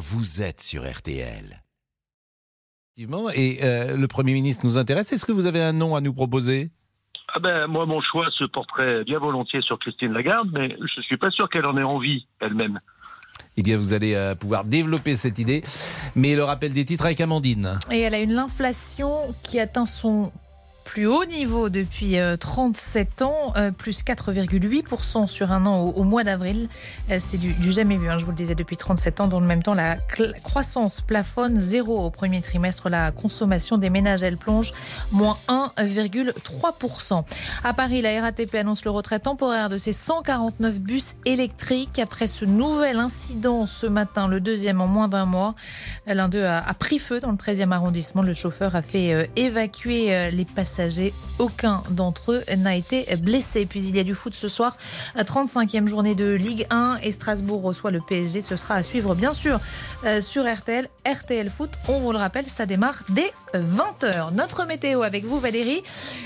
vous êtes sur RTL. Effectivement, et euh, le Premier ministre nous intéresse. Est-ce que vous avez un nom à nous proposer? Ah ben, moi, mon choix se porterait bien volontiers sur Christine Lagarde, mais je suis pas sûr qu'elle en ait envie elle-même. Eh bien, vous allez euh, pouvoir développer cette idée. Mais le rappel des titres avec Amandine. Et elle a une inflation qui atteint son plus haut niveau depuis euh, 37 ans, euh, plus 4,8% sur un an au, mois d'avril. Euh, c'est du, jamais vu, hein, je vous le disais, depuis 37 ans. Dans le même temps, la croissance plafonne zéro au premier trimestre. La consommation des ménages, elle plonge moins 1,3%. À Paris, la RATP annonce le retrait temporaire de ses 149 bus électriques après ce nouvel incident ce matin, le deuxième en moins d'un mois. L'un d'eux a, pris feu dans le 13e arrondissement. Le chauffeur a fait euh, évacuer euh, les passagers. Aucun d'entre eux n'a été blessé. Puis il y a du foot ce soir, à 35e journée de Ligue 1 et Strasbourg reçoit le PSG. Ce sera à suivre bien sûr euh, sur RTL. RTL Foot, on vous le rappelle, ça démarre dès 20h. Notre météo avec vous Valérie.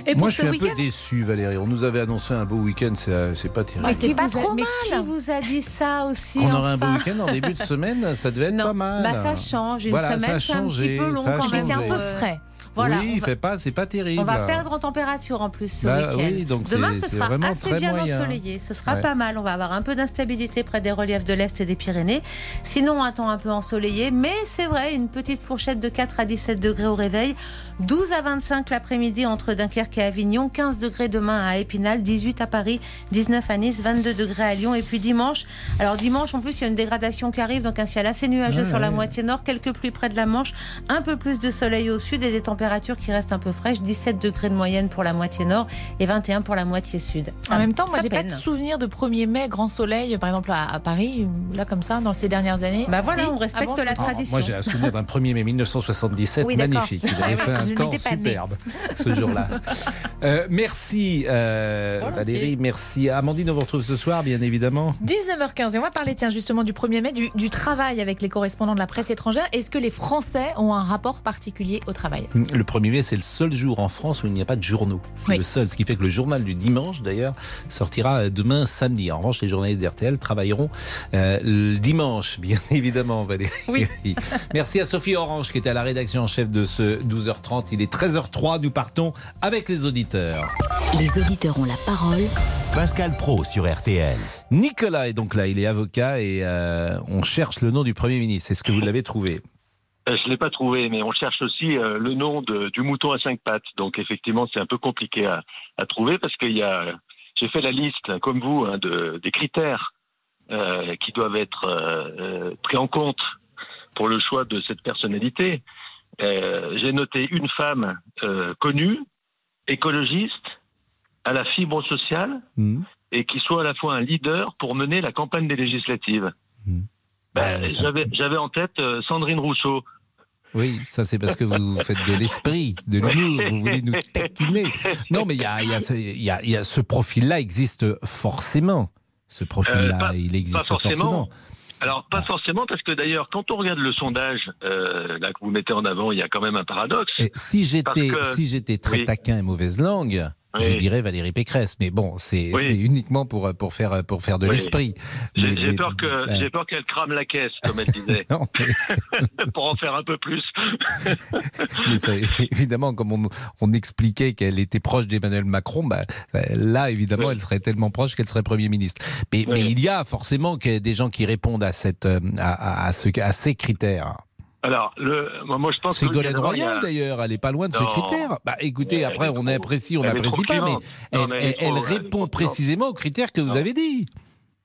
Et pour Moi, je suis un week-end, peu déçu, Valérie. On nous avait annoncé un beau week-end, c'est euh, c'est pas terrible. Mais c'est qui pas vous a- trop mais mal. Qui vous a dit ça aussi Qu'on aurait un beau enfin week-end en début de semaine, ça devait être Non, pas mal. bah ça change. Une Voilà, ça a semaine, c'est un changé, petit peu long ça a quand mais même. c'est un peu Euh, frais. Voilà, oui, va- fait pas, c'est pas terrible. On va perdre en température en plus ce Bah week-end. oui, donc Demain, ce sera vraiment assez bien moyen. ensoleillé. Ce sera Ouais. pas mal. On va avoir un peu d'instabilité près des reliefs de l'Est et des Pyrénées. Sinon, un temps un peu ensoleillé. Mais c'est vrai, une petite fourchette de 4 à 17 degrés au réveil. 12 à 25 l'après-midi entre Dunkerque et Avignon. 15 degrés demain à Épinal. 18 à Paris. 19 à Nice. 22 degrés à Lyon. Et puis dimanche. Alors dimanche, en plus, il y a une dégradation qui arrive. Donc un ciel assez nuageux Ouais, sur la moitié nord. Quelques pluies près de la Manche. Un peu plus de soleil au sud et des températures qui restent un peu fraîches. 17 degrés de moyenne pour la moitié nord et 21 pour la moitié sud. En même temps, moi, j'ai pas de souvenir de 1er mai, grand soleil, par exemple à, à Paris, là comme ça, dans ces dernières années. Bah voilà, Si on respecte Ah la tradition. Moi, j'ai un souvenir d'un 1er mai 1977 Oui, d'accord. magnifique. Il avait Ah fait oui, un temps superbe ce jour-là. Euh, merci euh. Valérie, merci. Amandine, on vous retrouve ce soir, bien évidemment. 19h15 et on va parler tiens justement du 1er mai du, du travail avec les correspondants de la presse étrangère. Est-ce que les Français ont un rapport particulier au travail? Le 1er mai, c'est le seul jour en France où il n'y a pas de journaux. C'est Oui. le seul, ce qui fait que le journal du dimanche, d'ailleurs, sortira demain samedi. En revanche, les journalistes d'RTL travailleront euh, le dimanche, bien évidemment, Valérie. Oui. Merci à Sophie Orange qui était à la rédaction en chef de ce 12h30. Il est 13h03. Nous partons avec les auditeurs. Les auditeurs ont la parole. Pascal Pro sur RTL. Nicolas est donc là. Il est avocat et euh, on cherche le nom du Premier ministre. Est-ce que vous l'avez trouvé? Euh, Je ne l'ai pas trouvé, mais on cherche aussi euh, le nom de- du mouton à cinq pattes. Donc effectivement, c'est un peu compliqué à, à trouver parce qu'il y a, j'ai fait la liste, comme vous, hein, de, des critères euh, qui doivent être euh, pris en compte pour le choix de cette personnalité. Euh, j'ai noté une femme euh, connue, écologiste, à la fibre sociale Hmm. et qui soit à la fois un leader pour mener la campagne des législatives. Hmm. Ben, Bah, ça- J'avais en tête euh, Sandrine Rousseau. Oui, ça c'est parce que vous faites de l'esprit, de l'humour, vous voulez nous taquiner. Non, mais il y a, il y a ce, il y a- il y a ce profil-là existe forcément. Ce profil-là, Euh, il existe pas forcément. forcément. Alors, pas forcément, parce que d'ailleurs, quand on regarde le sondage euh, là, que vous mettez en avant, il y a quand même un paradoxe. Et si j'étais Parce que- si j'étais très Oui. taquin et mauvaise langue, je Oui. dirais Valérie Pécresse. Mais bon, c'est Oui. uniquement pour pour faire pour faire de Oui. l'esprit. J'ai peur euh, qu'elle crame la caisse, comme elle disait, non, mais- pour en faire un peu plus. mais ça, évidemment, comme on, on expliquait qu'elle était proche d'Emmanuel Macron, bah, là, évidemment, elle serait tellement proche qu'elle serait Premier ministre. Mais, il y a forcément des gens qui répondent à, cette, euh, à, à, ce, à ces critères. Alors, le, moi, je pense Ségolène a- Royal, d'ailleurs, elle n'est pas loin de ces Non. critères. Bah, écoutez, Mais après, elle est on trop- apprécie, on est n'apprécie pas, mais elle, Non, mais elle est elle- elle trop- elle est répond précisément aux critères que vous avez dit.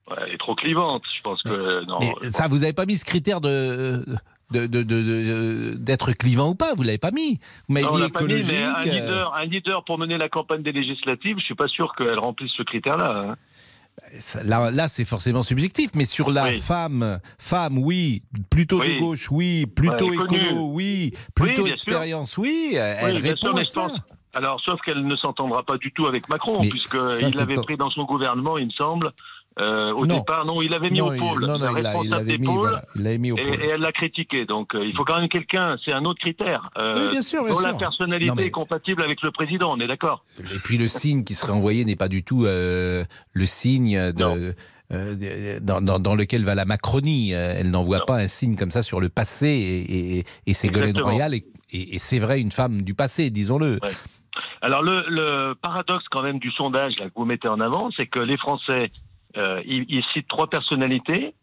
Ouais, elle est trop clivante. Je pense que non. Mais ça, vous n'avez pas mis ce critère de. de- de- de- de- d'être clivant ou pas, vous l'avez pas mis. Vous m'avez dit pas mis, écologique. mais un euh, leader, un leader pour mener la campagne des législatives, je suis pas sûr qu'elle remplisse ce critère-là. hein. Là, là c'est forcément subjectif, mais sur la Oui. femme, femme, oui, plutôt de gauche, oui, plutôt connue. écolo, oui, plutôt sûr. expérience, oui, elle répond à ça. Alors, sauf qu'elle ne s'entendra pas du tout avec Macron, puisqu'il l'avait pris dans son gouvernement, il me semble. Euh, au Non. départ, non, il l'avait mis non, au pôle. non, non, il l'avait mis, voilà, mis au et, pôle. et elle l'a critiqué. Donc, euh, il faut quand même quelqu'un, c'est un autre critère. Euh, Oui, bien sûr, bien dont la personnalité mais- est compatible avec le président, on est d'accord Et puis le signe qui serait envoyé n'est pas du tout le signe de, euh, dans, dans- dans lequel va la Macronie. Elle n'envoie pas un signe comme ça sur le passé et, et, et Ségolène. Royal et, et c'est vrai une femme du passé, disons-le. Alors le, le paradoxe quand même du sondage là, que vous mettez en avant, c'est que les Français, euh, ils, ils citent trois personnalités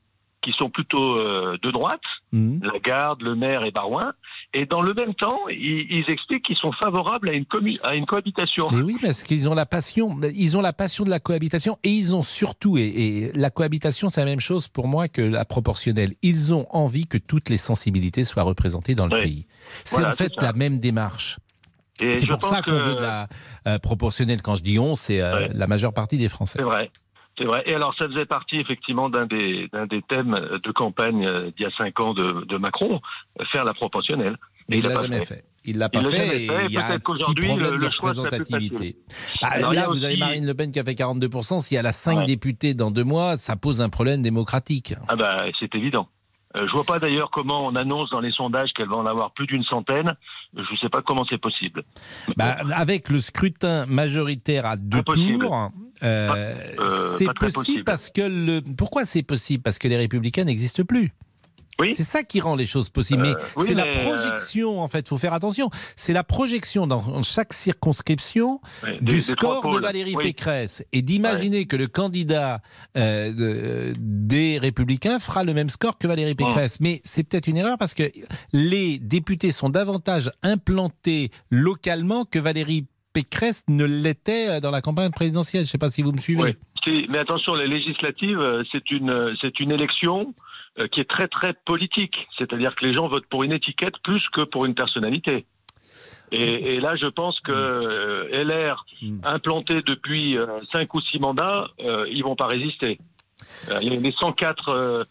qui sont plutôt euh, de droite, Mhm. Lagarde, Le Maire et Barouin, et dans le même temps, ils, ils expliquent qu'ils sont favorables à une, commu- à une cohabitation. Mais oui, parce qu'ils ont la passion, ils ont la passion de la cohabitation et ils ont surtout, et, et la cohabitation c'est la même chose pour moi que la proportionnelle, ils ont envie que toutes les sensibilités soient représentées dans le Oui. pays. C'est Voilà, en fait la même démarche. C'est pour ça qu'on veut de la euh, proportionnelle. Quand je dis on, c'est euh, Ouais. la majeure partie des Français. C'est vrai. C'est vrai. Et alors, ça faisait partie effectivement d'un des, d'un des thèmes de campagne euh, d'il y a cinq ans de, de Macron, euh, faire la proportionnelle. Mais il l'a l'a pas jamais fait. fait. Il l'a pas l'a fait et il y a un Peut-être petit qu'aujourd'hui, problème le- de le représentativité. Bah, y là, vous avez Marine Le Pen qui a fait 42%. Si elle a 5 Ouais. députés dans deux mois, ça pose un problème démocratique. Ah bah, c'est évident. Euh, je vois pas d'ailleurs comment on annonce dans les sondages qu'elle va en avoir plus d'une centaine. Je ne sais pas comment c'est possible. Bah, avec le scrutin majoritaire à deux Impossible. tours, euh, euh, c'est possible, possible. parce que le. Pourquoi c'est possible? Parce que les Républicains n'existent plus. Oui. C'est ça qui rend les choses possibles. Euh, mais oui, c'est la euh, projection, en fait, faut faire attention. C'est la projection dans chaque circonscription du des- score de. Valérie. Pécresse et d'imaginer que le candidat euh, de- des Républicains fera le même score que Valérie. Pécresse. Mais c'est peut-être une erreur parce que les députés sont davantage implantés localement que Valérie Pécresse ne l'était euh, dans la campagne présidentielle. Je ne sais pas si vous me suivez. Mais attention, les législatives, euh, c'est une, euh, c'est une élection euh, qui est très très politique. C'est-à-dire que les gens votent pour une étiquette plus que pour une personnalité. Et, et là, je pense que euh, LR, Mm. implanté depuis 5 ou 6 mandats, euh, ils vont pas résister. Euh, les les 104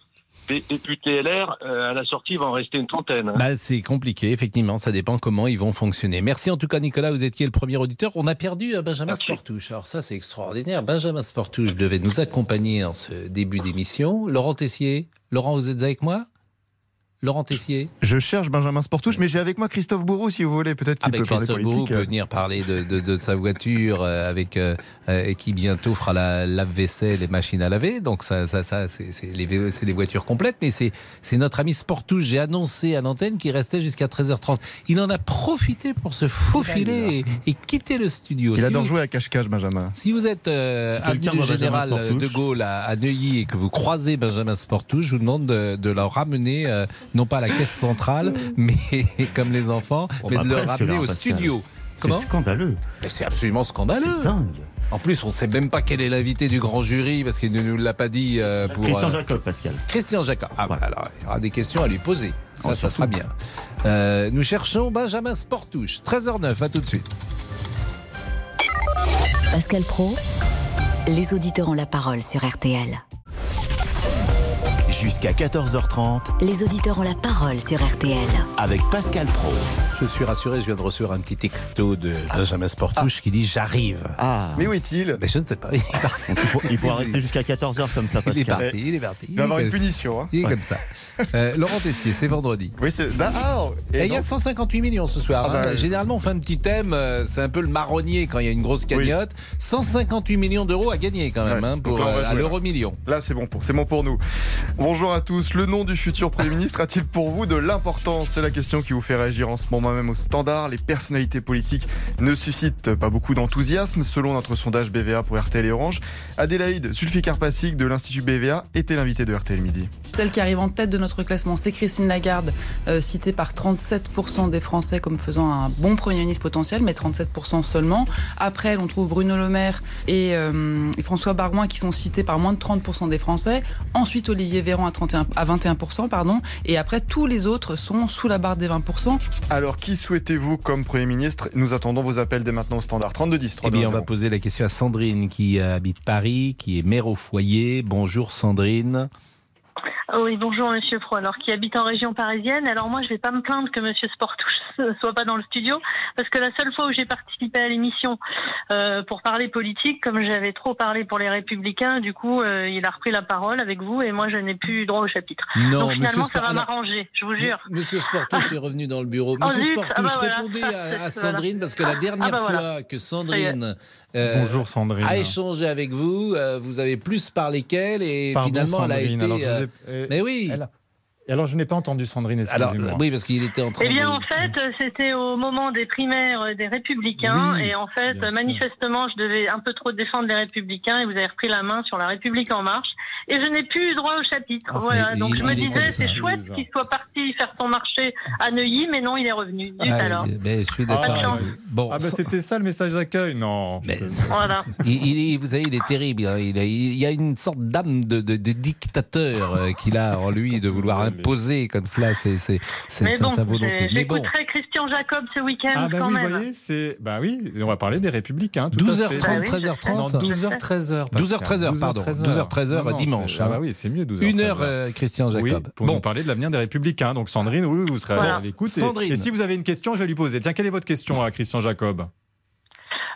dé- députés LR, euh, à la sortie, il va en rester une trentaine. hein. Bah, c'est compliqué, effectivement, ça dépend comment ils vont fonctionner. Merci en tout cas Nicolas, vous étiez le premier auditeur. On a perdu euh, Benjamin Merci. Sportouche. Alors ça c'est extraordinaire. Benjamin Sportouche devait nous accompagner en ce début d'émission. Laurent Tessier, Laurent vous êtes avec moi? Laurent Tessier Je cherche Benjamin Sportouche, mais j'ai avec moi Christophe Bourreau, si vous voulez. Peut-être qu'il avec peut parler Christophe Bourreau politique. peut venir parler de, de- de sa voiture euh, avec euh, euh, qui bientôt fera la lave-vaisselle et machine à laver. Donc ça, ça, ça c'est les, voitures complètes. Mais c'est notre ami Sportouche. J'ai annoncé à l'antenne qu'il restait jusqu'à 13h30. Il en a profité pour se faufiler et, et quitter le studio. Il Si adore vous- jouer à cache-cache, Benjamin. Si vous êtes euh, avenue du Général Sportouche. de Gaulle à, à Neuilly et que vous croisez Benjamin Sportouche, je vous demande de, de leur ramener, euh, non pas à la caisse centrale, mais comme les enfants, Oh, mais bah, de le ramener au studio. C'est scandaleux. Mais C'est absolument scandaleux. C'est dingue. En plus, on ne sait même pas quel est l'invité du grand jury parce qu'il ne nous l'a pas dit euh, pour. Christian euh, Jacob, Pascal. Christian Jacquard. Ah, bah, alors, il y aura des questions à lui poser. Ça, Oh, ça sera bien. Euh, nous cherchons Benjamin Sportouche. 13h09, à tout de suite. Pascal Pro, les auditeurs ont la parole sur RTL. Jusqu'à 14h30 Les auditeurs ont la parole sur RTL. avec Pascal Pro. Je suis rassuré, je viens de recevoir un petit texto de Benjamin Sportouche qui dit J'arrive. Ah. Mais où est-il? Mais je ne sais pas. Il est parti. Donc, il, faut- il pourra rester jusqu'à 14h comme ça, Il est Pascal. parti. Il est parti. Il va avoir une punition. Hein. il est comme ça. Euh, Laurent Tessier, c'est vendredi. Oui, c'est. Ah, et Et il y a donc- 158 millions ce soir. Ah bah, hein. euh, Généralement, on fait un petit thème. euh, C'est un peu le marronnier quand il y a une grosse cagnotte. 158 millions d'euros à gagner quand même Ouais. hein, pour là, euh, à l'euro million. Là, c'est bon, pour, c'est bon pour nous. Bonjour à tous. Le nom du futur Premier ministre a-t-il pour vous de l'importance? C'est la question qui vous fait réagir en ce moment même au standard. Les personnalités politiques ne suscitent pas beaucoup d'enthousiasme, selon notre sondage BVA pour RTL et Orange. Adélaïde Sulfi-Carpassic de l'Institut BVA était l'invitée de RTL Midi. Celle qui arrive en tête de notre classement, c'est Christine Lagarde, euh, citée par 37% des Français comme faisant un bon Premier ministre potentiel, mais 37% seulement. Après, elle, on trouve Bruno Le Maire et, euh, et François Barouin qui sont cités par moins de 30% des Français. Ensuite, Olivier Véran à, 31, à 21%, pardon. Et après, tous les autres sont sous la barre des 20%. Alors, qui souhaitez-vous comme Premier ministre? Nous attendons vos appels dès maintenant au standard. 3210. Eh bien, on va 320. poser la question à Sandrine qui habite Paris, qui est mère au foyer. Bonjour Sandrine. Oui, bonjour Monsieur Pro, alors qui habite en région parisienne. Alors moi, je vais pas me plaindre que Monsieur Sportouche ne soit pas dans le studio, parce que la seule fois où j'ai participé à l'émission euh, pour parler politique, comme j'avais trop parlé pour les Républicains, du coup, euh, il a repris la parole avec vous, et moi, je n'ai plus droit au chapitre. Non, Donc finalement, Monsieur ça va alors- m'arranger, je vous jure. Monsieur Sportouche est revenu dans le bureau. Oh, Monsieur zut, Sportouche, ah bah voilà. répondez à, à Voilà. Sandrine, parce que la dernière Ah bah voilà. fois que Sandrine euh, Bonjour Sandrine. a échangé avec vous, euh, vous avez plus parlé qu'elle et Pardon, finalement elle a été. alors, euh, euh, Mais oui. elle a- Alors je n'ai pas entendu Sandrine, Alors excusez-moi. oui, parce qu'il était en train Eh bien, de. en fait, euh, c'était au moment des primaires euh, des Républicains, Oui, et en fait, sûr. manifestement, je devais un peu trop défendre les Républicains, et vous avez repris la main sur la République en marche, et je n'ai plus eu droit au chapitre. Ah, voilà. Donc il- je me disais, c'est chouette qu'il soit parti faire son marché à Neuilly, mais non, il est revenu. Zut Ah, alors. mais je suis d'accord. Bon, Ah bah c'était ça le message d'accueil, non. mais Voilà. il, il vous savez, il est terrible. hein. Il, a- il y a une sorte d'âme de, de- de dictateur euh, qu'il a en lui de vouloir imposer comme cela, c'est c'est- c'est Mais sa, bon, sa volonté. Mais bon, j'écouterai Christian Jacob ce week-end Ah bah quand oui, vous même. voyez, c'est bah oui, on va parler des républicains. tout à 12h30, fait. Bah oui, 13h30. Non, 12h 13h. 12h, 13h, pardon. 12h, 13h, dimanche, Ah hein. bah oui, c'est mieux 12h. une heure, euh, Christian Oui, Jacob. pour bon, nous parler de l'avenir des républicains. Donc Sandrine, oui, vous serez Voilà. à l'écoute. Et-. Et, si vous avez une question, je vais lui poser. Tiens, quelle est votre question à Christian Jacob?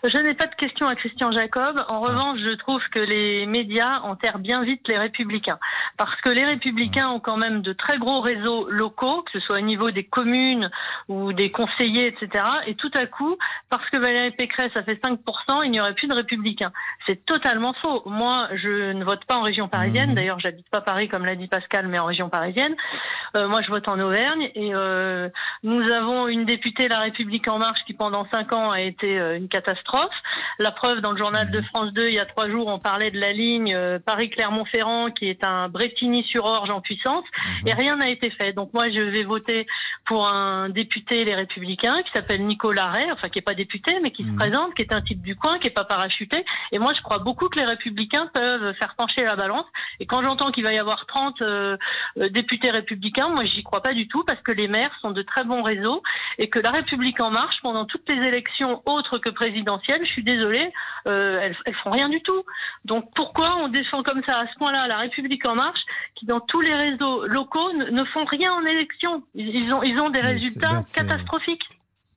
Je n'ai pas de question à Christian Jacob. Ah. En revanche, je trouve que les médias enterrent bien vite les républicains. Parce que les républicains Ah. ont quand même de très gros réseaux locaux, que ce soit au niveau des communes ou des conseillers, etc. Et tout à coup, parce que Valérie Pécresse a fait 5%, il n'y aurait plus de républicains. C'est totalement faux. Moi, je ne vote pas en région parisienne. Mhm. D'ailleurs, j'habite pas Paris, comme l'a dit Pascal, mais en région parisienne. Euh, moi, je vote en Auvergne. Et euh, nous avons une députée La République En Marche qui, pendant cinq ans, a été euh, une catastrophe. La preuve, dans le journal de France 2, il y a trois jours, on parlait de la ligne euh, Paris-Clermont-Ferrand, qui est un Bretigny-sur-Orge en puissance, et rien n'a été fait. Donc moi, je vais voter pour un député Les Républicains qui s'appelle Nicolas Ray, enfin qui est pas député, mais qui se présente, qui est un type du coin, qui est pas parachuté. Et moi, je crois beaucoup que les Républicains peuvent faire pencher la balance. Et quand j'entends qu'il va y avoir 30 euh, euh, députés républicains, moi, j'y crois pas du tout, parce que les maires sont de très bons réseaux et que la République en marche, pendant toutes les élections autres que présidentielles, je suis désolée, euh, elles, elles font rien du tout. Donc pourquoi on défend comme ça à ce point-là la République en marche, qui dans tous les réseaux locaux ne, ne font rien en élection? Ils, ils ont, ils ont des résultats ben, catastrophiques.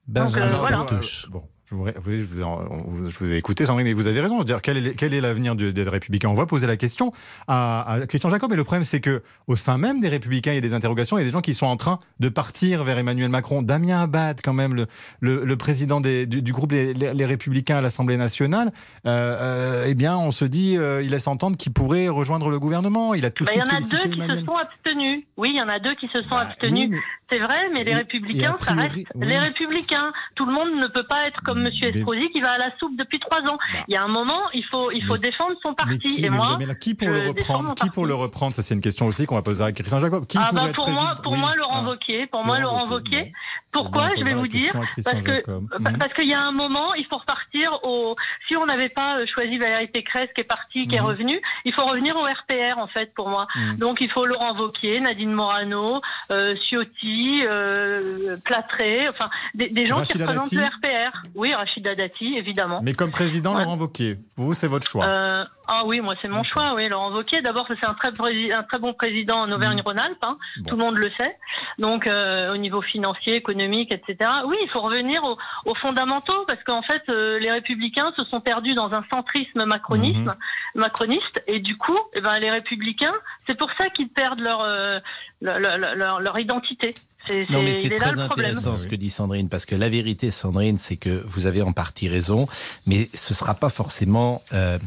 Donc, euh, voilà. Bon. Je vous, vous- je vous ai- on- je vous ai écouté, Sandrine, et vous avez raison. Dire quel est, quel est l'avenir des Républicains On va poser la question à, à Christian Jacob. Et le problème, c'est que au sein même des Républicains, il y a des interrogations. Il y a des gens qui sont en train de partir vers Emmanuel Macron. Damien Abad, quand même, le, le, le président des- du, du groupe des les, Républicains à l'Assemblée nationale, euh, euh, eh bien, on se dit, euh, il laisse entendre qu'il pourrait rejoindre le gouvernement. Il a tout de Bah, il y en a deux qui se sont abstenus. Oui, il y en a deux qui se sont Bah, abstenus. oui, mais- C'est vrai, mais les républicains, priori, ça reste oui. les républicains. Tout le monde ne peut pas être comme Monsieur Mais- Estrosi qui va à la soupe depuis trois ans. Bah. Il y a un moment, il faut, il faut Mais- défendre son Mais parti. qui, Et mais moi, là, qui pour le reprendre Qui pour le reprendre? Ça, c'est une question aussi qu'on va poser à Christian Jacob. Qui ah bah être pour moi, pour Oui. moi, Laurent Ah. Wauquiez. Pour moi, Laurent Laurent Wauquiez, Wauquiez. Pourquoi? Je vais vous dire parce que Mhm. parce qu'il y a un moment, il faut repartir au. Si on n'avait pas euh, choisi Valérie Pécresse qui est partie, qui est Mhm. revenue, il faut revenir au RPR en fait pour moi. Mhm. Donc il faut Laurent Wauquiez, Nadine Morano, euh, Ciotti, euh, Platré, enfin des, des gens Rachida qui représentent Dati. le RPR. Oui, Rachida Dati, évidemment. Mais comme président, Ouais. Laurent Wauquiez, vous, c'est votre choix. Euh, ah oui, moi c'est mon choix, oui, Laurent Wauquiez. D'abord, c'est un très, un très bon président en Auvergne-Rhône-Alpes, hein. Bon. tout le monde le sait. Donc, euh, au niveau financier, économique, etc. Oui, il faut revenir aux, aux fondamentaux, parce qu'en fait, euh, les républicains se sont perdus dans un centrisme macronisme, macroniste, et du coup, eh ben, les républicains, c'est pour ça qu'ils perdent leur, euh, leur, leur, leur- leur identité. C'est, Non, mais c'est- très intéressant ce que dit Sandrine, parce que la vérité, Sandrine, c'est que vous avez en partie raison, mais ce sera pas forcément. euh,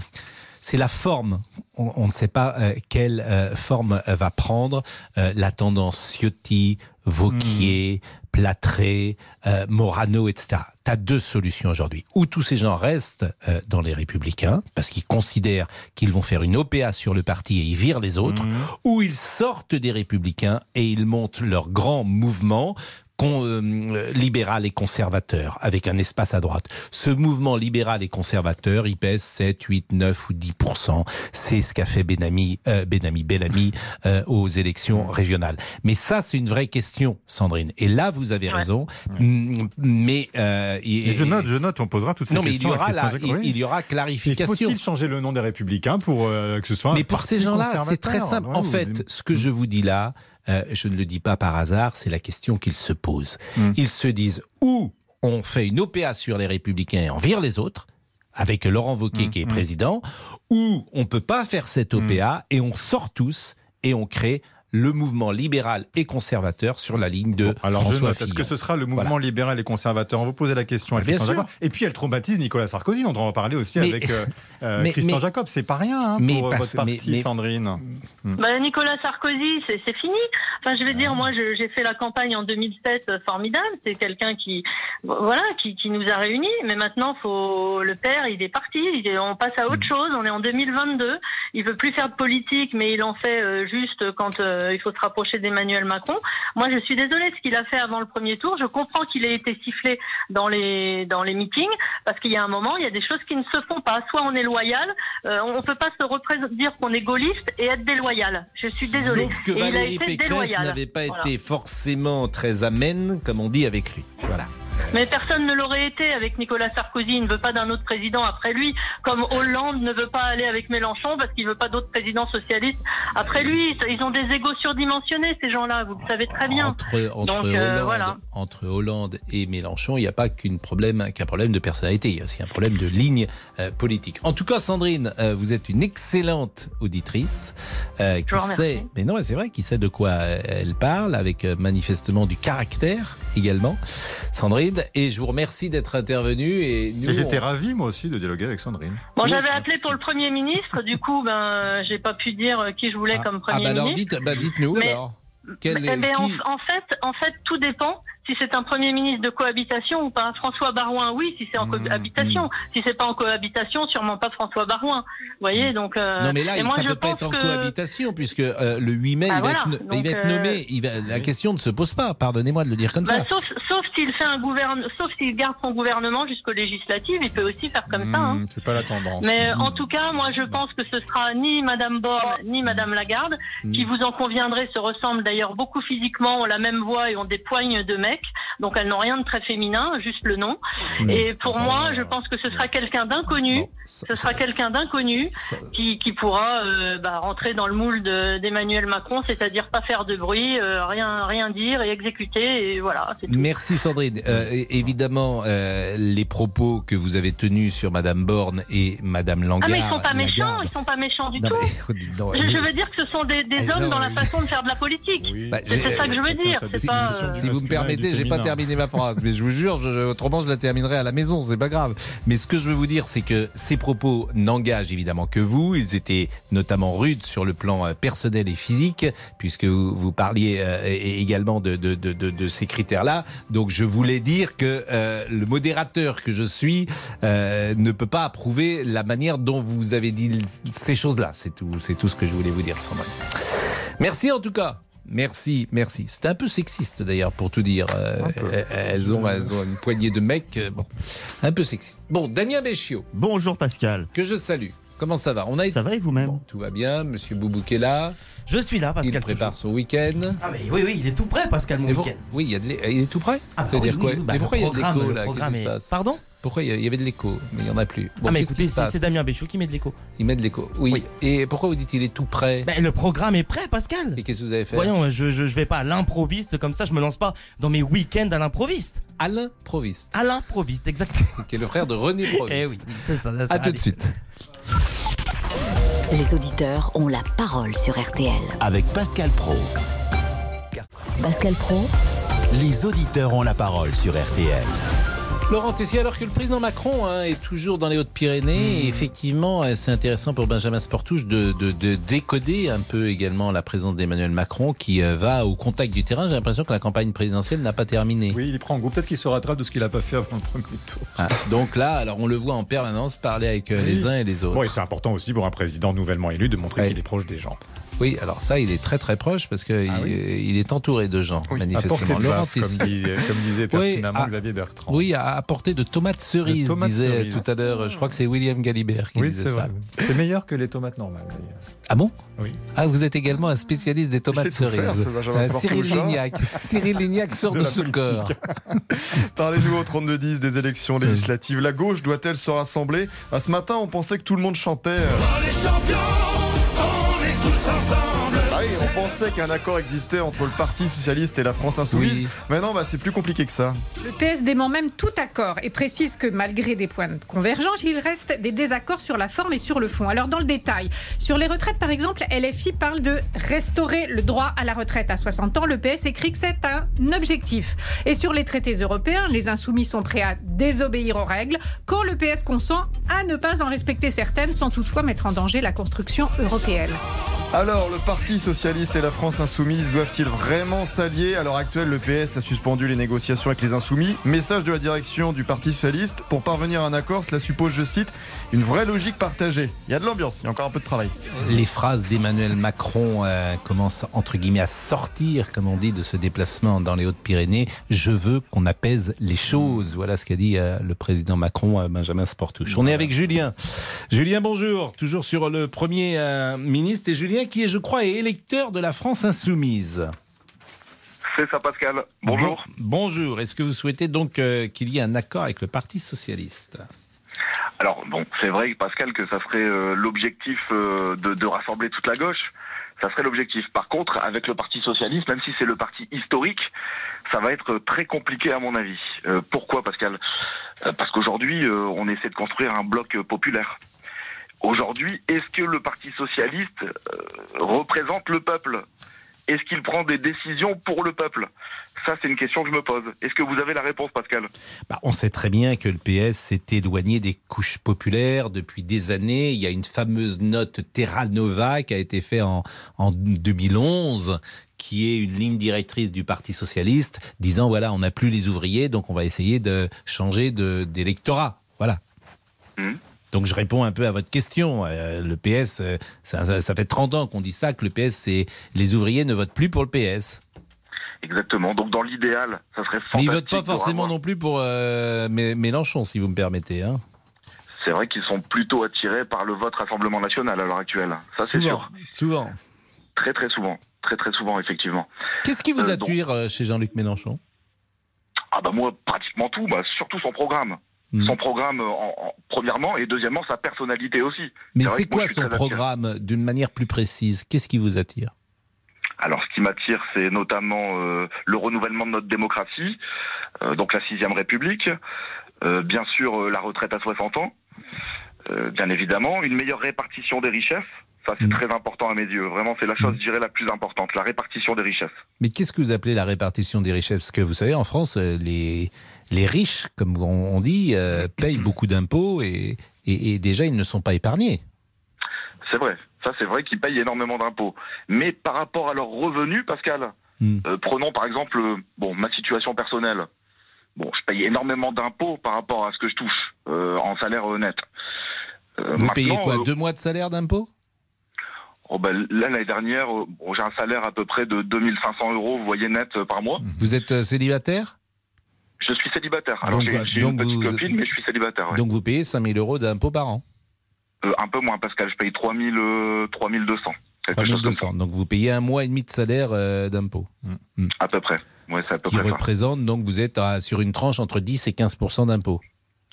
c'est la forme. On, on ne sait pas euh, quelle euh, forme va prendre euh, la tendance Ciotti, Vauquier, Platré, euh, Morano, etc. Tu as deux solutions aujourd'hui. Ou tous ces gens restent euh, dans les Républicains, parce qu'ils considèrent qu'ils vont faire une OPA sur le parti et ils virent les autres, ou ils sortent des Républicains et ils montent leur grand mouvement con- euh, libéral et conservateur, avec un espace à droite. Ce mouvement libéral et conservateur, il pèse 7, 8, 9 ou 10% C'est ce qu'a fait Benami, euh, Benami, Bellamy euh, aux élections régionales. Mais ça, c'est une vraie question, Sandrine. Et là, vous avez raison. Mm, Mais, euh, Et je note, je note, on posera toutes ces non, mais il y questions. aura, la- il, Oui. il y aura Et clarification. Faut-il changer le nom des Républicains pour euh, que ce soit un Mais pour parti ces gens-là, c'est très simple. Ouais, En fait, ce que je vous dis là, euh, je ne le dis pas par hasard, c'est la question qu'ils se posent. Mm. Ils se disent ou on fait une OPA sur les républicains et on vire les autres, avec Laurent Wauquiez Mm, qui est mm. président, ou on peut pas faire cette OPA et on sort tous et on crée le mouvement libéral et conservateur sur la ligne de Alors je François est-ce que ce sera le mouvement Voilà. libéral et conservateur On va poser la question à Bien Christian sûr. Jacob. Et puis elle traumatise Nicolas Sarkozy, dont on va parler aussi Mais- avec euh, euh, mais- Christian mais- Jacob. C'est pas rien hein, mais pour euh, votre parti, mais- mais- Sandrine. Bah, Nicolas Sarkozy, c'est c'est fini. Enfin, je vais dire, moi, je- j'ai fait la campagne en 2007, euh, formidable. C'est quelqu'un qui, voilà, qui, qui nous a réunis. Mais maintenant, faut le père, il est parti. On passe à autre chose. On est en 2022. Il veut plus faire de politique, mais il en fait juste quand euh, il faut se rapprocher d'Emmanuel Macron. Moi, je suis désolée de ce qu'il a fait avant le premier tour. Je comprends qu'il ait été sifflé dans les dans les meetings parce qu'il y a un moment, il y a des choses qui ne se font pas. Soit on est loyal, euh, on peut pas se représenter, dire qu'on est gaulliste et être déloyal. Je suis désolée. Sauf que Et il a Valérie été Pécresse n'avait pas Voilà. été forcément très amène, comme on dit, avec lui. Voilà. Mais personne ne l'aurait été avec Nicolas Sarkozy. Il ne veut pas d'un autre président après lui. Comme Hollande ne veut pas aller avec Mélenchon parce qu'il veut pas d'autres présidents socialistes après lui. Ils ont des égos surdimensionnés, ces gens-là. Vous le savez très bien. Entre, entre, Donc, euh, Hollande, voilà. entre Hollande et Mélenchon, il n'y a pas qu'un problème, de personnalité, il y a aussi un problème de ligne euh, politique. En tout cas, Sandrine, euh, vous êtes une excellente auditrice qui sait, mais non, c'est vrai, qui sait de quoi elle parle, avec manifestement du caractère également, Sandrine. Et je vous remercie d'être. Et Et j'étais on- ravi, moi aussi, de dialoguer avec Sandrine. Bon, Oui. j'avais appelé pour le Premier ministre. Du coup, ben, j'ai pas pu dire qui je voulais comme Ah Premier bah alors ministre. dites, bah dites-nous alors. Quel Eh est- ben, en fait, en fait, tout dépend si c'est un premier ministre de cohabitation ou pas. François Barouin, oui, si c'est en Mmh, cohabitation. Si c'est pas en cohabitation, sûrement pas François Barouin. Vous voyez, donc. euh, Non mais là, moi, ça je peut pas être en cohabitation puisque euh, le 8 mai, Ah, il, va être, no- il va Donc, être euh, nommé. Il va- la question ne se pose pas. Pardonnez-moi de le dire comme Bah, ça. sauf sauf s'il fait un gouverne, sauf s'il garde son gouvernement jusqu'aux législatives, il peut aussi faire comme ça. hein. Hmm, C'est pas la tendance. Mais euh, en tout cas, moi, je pense que ce sera ni Madame Borne ni Madame Lagarde, qui vous en conviendrez se ressemblent d'ailleurs beaucoup physiquement, ont la même voix et ont des poignes de Donc elles n'ont rien de très féminin, juste le nom. Et pour moi, je pense que ce sera quelqu'un d'inconnu. ça- Ce sera quelqu'un d'inconnu ça- qui, qui pourra euh, bah, rentrer dans le moule de- d'Emmanuel Macron, c'est-à-dire pas faire de bruit, euh, rien, rien dire et exécuter. Et voilà. c'est tout. Merci Sandrine. Euh, évidemment, euh, les propos que vous avez tenus sur Madame Borne et Madame Ah Langard. mais ils sont pas méchants, ils sont pas méchants du Non, tout. mais- Je je veux dire que ce sont des, des Ah, hommes non, dans la façon de faire de la politique. Bah, C'est ça que je veux dire. C'est Si, pas. si- si vous me masculin j'ai pas terminé ma phrase, mais je vous jure, je- autrement je la terminerai à la maison, c'est pas grave. Mais ce que je veux vous dire, c'est que ces propos n'engagent évidemment que vous. Ils étaient notamment rudes sur le plan euh, personnel et physique, puisque vous, vous parliez euh, également de, de, de, de- de ces critères-là. Donc je voulais dire que euh, le modérateur que je suis euh, ne peut pas approuver la manière dont vous avez dit ces choses-là. C'est tout, c'est tout ce que je voulais vous dire, Sandrine. Merci en tout cas. Merci, merci. C'était un peu sexiste d'ailleurs, pour tout dire. Euh, elles- ont, elles ont une poignée de mecs, euh, bon, un peu sexiste. Bon, Damien Béchiot, Bonjour Pascal. que je salue. Comment ça va? On a Ça va et vous-même? Bon, tout va bien. Monsieur Boubouk est là. Je suis là, Pascal. il prépare son week-end. Ah mais oui, oui, il est tout prêt, Pascal, mon week-end. oui, il, y a de l'é- il est tout prêt Ah, bah Ça veut oui, dire quoi? oui, bah, Mais pourquoi il y a de l'écho là? Qu'est-ce programme qui se est- passe? Pardon? Pourquoi il y avait de l'écho Mais il n'y en a plus. Bon, Ah mais écoutez, c'est Damien Béchot qui met de l'écho. Il met de l'écho. Oui. Oui. Et pourquoi vous dites il est tout prêt Ben, le programme est prêt, Pascal. Et qu'est-ce que vous avez fait Voyons, je, je, je vais pas à l'improviste comme ça, je me lance pas dans mes week-ends à l'improviste. Alain Provist, À l'improviste, exactement. qui est le frère de René Provist. Eh oui, c'est ça. ça À tout de suite. Les auditeurs ont la parole sur RTL. Avec Pascal Pro. Pascal Pro, Les auditeurs ont la parole sur RTL. Laurent Tessier, alors que le président Macron hein, est toujours dans les Hautes-Pyrénées, et effectivement, euh, c'est intéressant pour Benjamin Sportouche de, de- de décoder un peu également la présence d'Emmanuel Macron qui euh, va au contact du terrain. J'ai l'impression que la campagne présidentielle n'a pas terminé. Oui, il prend goût. Peut-être qu'il se rattrape de ce qu'il n'a pas fait avant le premier tour. Ah, donc là, alors on le voit en permanence parler avec euh, les uns et les autres. Bon, et c'est important aussi pour un président nouvellement élu de montrer Ouais. qu'il est proche des gens. Oui, alors ça, il est très très proche parce qu'il Ah oui. il est entouré de gens, manifestement. Laurent baffe, comme, dit- comme disait Oui, pertinemment à- Xavier Bertrand. Oui, à apporter de tomates cerises, disait cerises. tout à l'heure. Je crois que c'est William Galibert qui Oui, disait c'est ça. vrai. C'est meilleur que les tomates normales, d'ailleurs. Ah bon? Oui. Ah, vous êtes également un spécialiste des tomates faire, cerises. Euh, Cyril. Lignac. Cyril Lignac sort De de, corps. Parlez-nous au 32-10 des élections législatives. La gauche doit-elle se rassembler? Ah, Ce matin, on pensait que tout le monde chantait. euh, Ah oui, on pensait qu'un accord existait entre le Parti Socialiste et la France Insoumise. Oui. Maintenant, bah, c'est plus compliqué que ça. Le PS dément même tout accord et précise que malgré des points de convergence, il reste des désaccords sur la forme et sur le fond. Alors dans le détail, sur les retraites par exemple, LFI parle de restaurer le droit à la retraite à 60 ans. Le PS écrit que c'est un objectif. Et sur les traités européens, les insoumis sont prêts à désobéir aux règles quand le PS consent à ne pas en respecter certaines sans toutefois mettre en danger la construction européenne. Alors, le Parti Socialiste et la France Insoumise doivent-ils vraiment s'allier À l'heure actuelle, le PS a suspendu les négociations avec les Insoumis. Message de la direction du Parti Socialiste pour parvenir à un accord, cela suppose, je cite, une vraie logique partagée. Il y a de l'ambiance, il y a encore un peu de travail. Les phrases d'Emmanuel Macron euh, commencent entre guillemets à sortir, comme on dit, de ce déplacement dans les Hautes-Pyrénées. Je veux qu'on apaise les choses. Voilà ce qu'a dit euh, le président Macron à Benjamin Sportouche. On est avec Julien. Julien, bonjour. Toujours sur le Premier euh, ministre. Et Julien, qui est, je crois, est électeur de la France Insoumise. C'est ça, Pascal. Bonjour. Bon- bonjour. Est-ce que vous souhaitez donc euh, qu'il y ait un accord avec le Parti Socialiste? Alors, bon, c'est vrai, Pascal, que ça serait euh, l'objectif euh, de, rassembler toute la gauche. Ça serait l'objectif. Par contre, avec le Parti Socialiste, même si c'est le parti historique, ça va être très compliqué à mon avis. Euh, pourquoi, Pascal? Parce qu'aujourd'hui, on essaie de construire un bloc populaire. Aujourd'hui, est-ce que le Parti Socialiste représente le peuple? Est-ce qu'il prend des décisions pour le peuple? Ça, c'est une question que je me pose. Est-ce que vous avez la réponse, Pascal? Bah, on sait très bien que le PS s'est éloigné des couches populaires depuis des années. Il y a une fameuse note Terra Nova qui a été faite en, en 2011 qui est une ligne directrice du Parti socialiste, disant voilà, on n'a plus les ouvriers, donc on va essayer de changer d'électorat. Voilà. Donc je réponds un peu à votre question. Euh, le PS, euh, ça, fait 30 ans qu'on dit ça, que le PS, c'est les ouvriers ne votent plus pour le PS. Exactement. Donc, dans l'idéal, ça serait Mais ils fantastique. votent pas forcément non plus pour euh, Mé- Mélenchon, si vous me permettez. Hein. C'est vrai qu'ils sont plutôt attirés par le vote Rassemblement National à l'heure actuelle. Ça, c'est Souvent, sûr. souvent. Très, très souvent. Très, très souvent, effectivement. Qu'est-ce qui vous donc- attire chez Jean-Luc Mélenchon? Ah bah moi, pratiquement tout, bah, surtout son programme. Hmm. Son programme, euh, en, en- premièrement, et deuxièmement, sa personnalité aussi. Mais c'est moi, quoi son programme d'une manière plus précise? Qu'est-ce qui vous attire? Alors, ce qui m'attire, c'est notamment euh, le renouvellement de notre démocratie, euh, donc la sixième République, euh, bien sûr la retraite à 60 ans, bien évidemment, une meilleure répartition des richesses. Ça, c'est très important à mes yeux. Vraiment, c'est la chose, je dirais, la plus importante, la répartition des richesses. Mais qu'est-ce que vous appelez la répartition des richesses? Parce que vous savez, en France, les, les riches, comme on dit, euh, payent beaucoup d'impôts et, et- et déjà, ils ne sont pas épargnés. C'est vrai. Ça, c'est vrai qu'ils payent énormément d'impôts. Mais par rapport à leurs revenus, Pascal, Hmm. euh, prenons par exemple, euh, bon, ma situation personnelle. Bon, je paye énormément d'impôts par rapport à ce que je touche euh, en salaire net. Euh, Vous payez quoi Deux mois de salaire d'impôts? Oh, ben, Là, l'année dernière, bon, j'ai un salaire à peu près de 2500 euros, vous voyez, net par mois. Vous êtes célibataire? Je suis célibataire. Alors, Donc, j'ai une petite vous- copine, mais je suis célibataire. ouais. Donc vous payez 5000 euros d'impôts par an? Euh, un peu moins, Pascal. Je paye 3000, euh, 3200. Quelque chose comme ça. 3200. Donc vous payez un mois et demi de salaire euh, d'impôts. Hmm. À peu près. Ouais, c'est à peu qui près ça. représente donc vous êtes à- sur une tranche entre 10 et 15% d'impôts.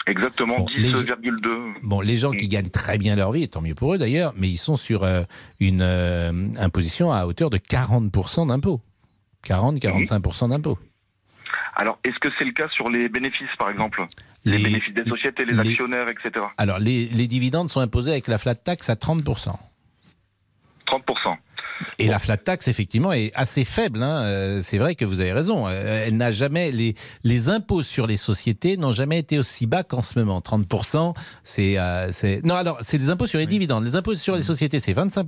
Exactement, Bon, les- 10,2. Bon, les gens qui gagnent très bien leur vie, et tant mieux pour eux d'ailleurs, mais ils sont sur euh, une euh, imposition à hauteur de 40% d'impôts. 40-45% d'impôts. Alors, est-ce que c'est le cas sur les bénéfices, par exemple Les, Les- bénéfices des sociétés, les, les- actionnaires, etc. Alors, les, les dividendes sont imposés avec la flat tax à 30%. 30%. Et la flat tax, effectivement, est assez faible. hein. Euh, C'est vrai que vous avez raison. Euh, Elle n'a jamais les les impôts sur les sociétés n'ont jamais été aussi bas qu'en ce moment. 30 c'est euh, c'est non alors c'est les impôts sur les dividendes. Les impôts sur les sociétés c'est 25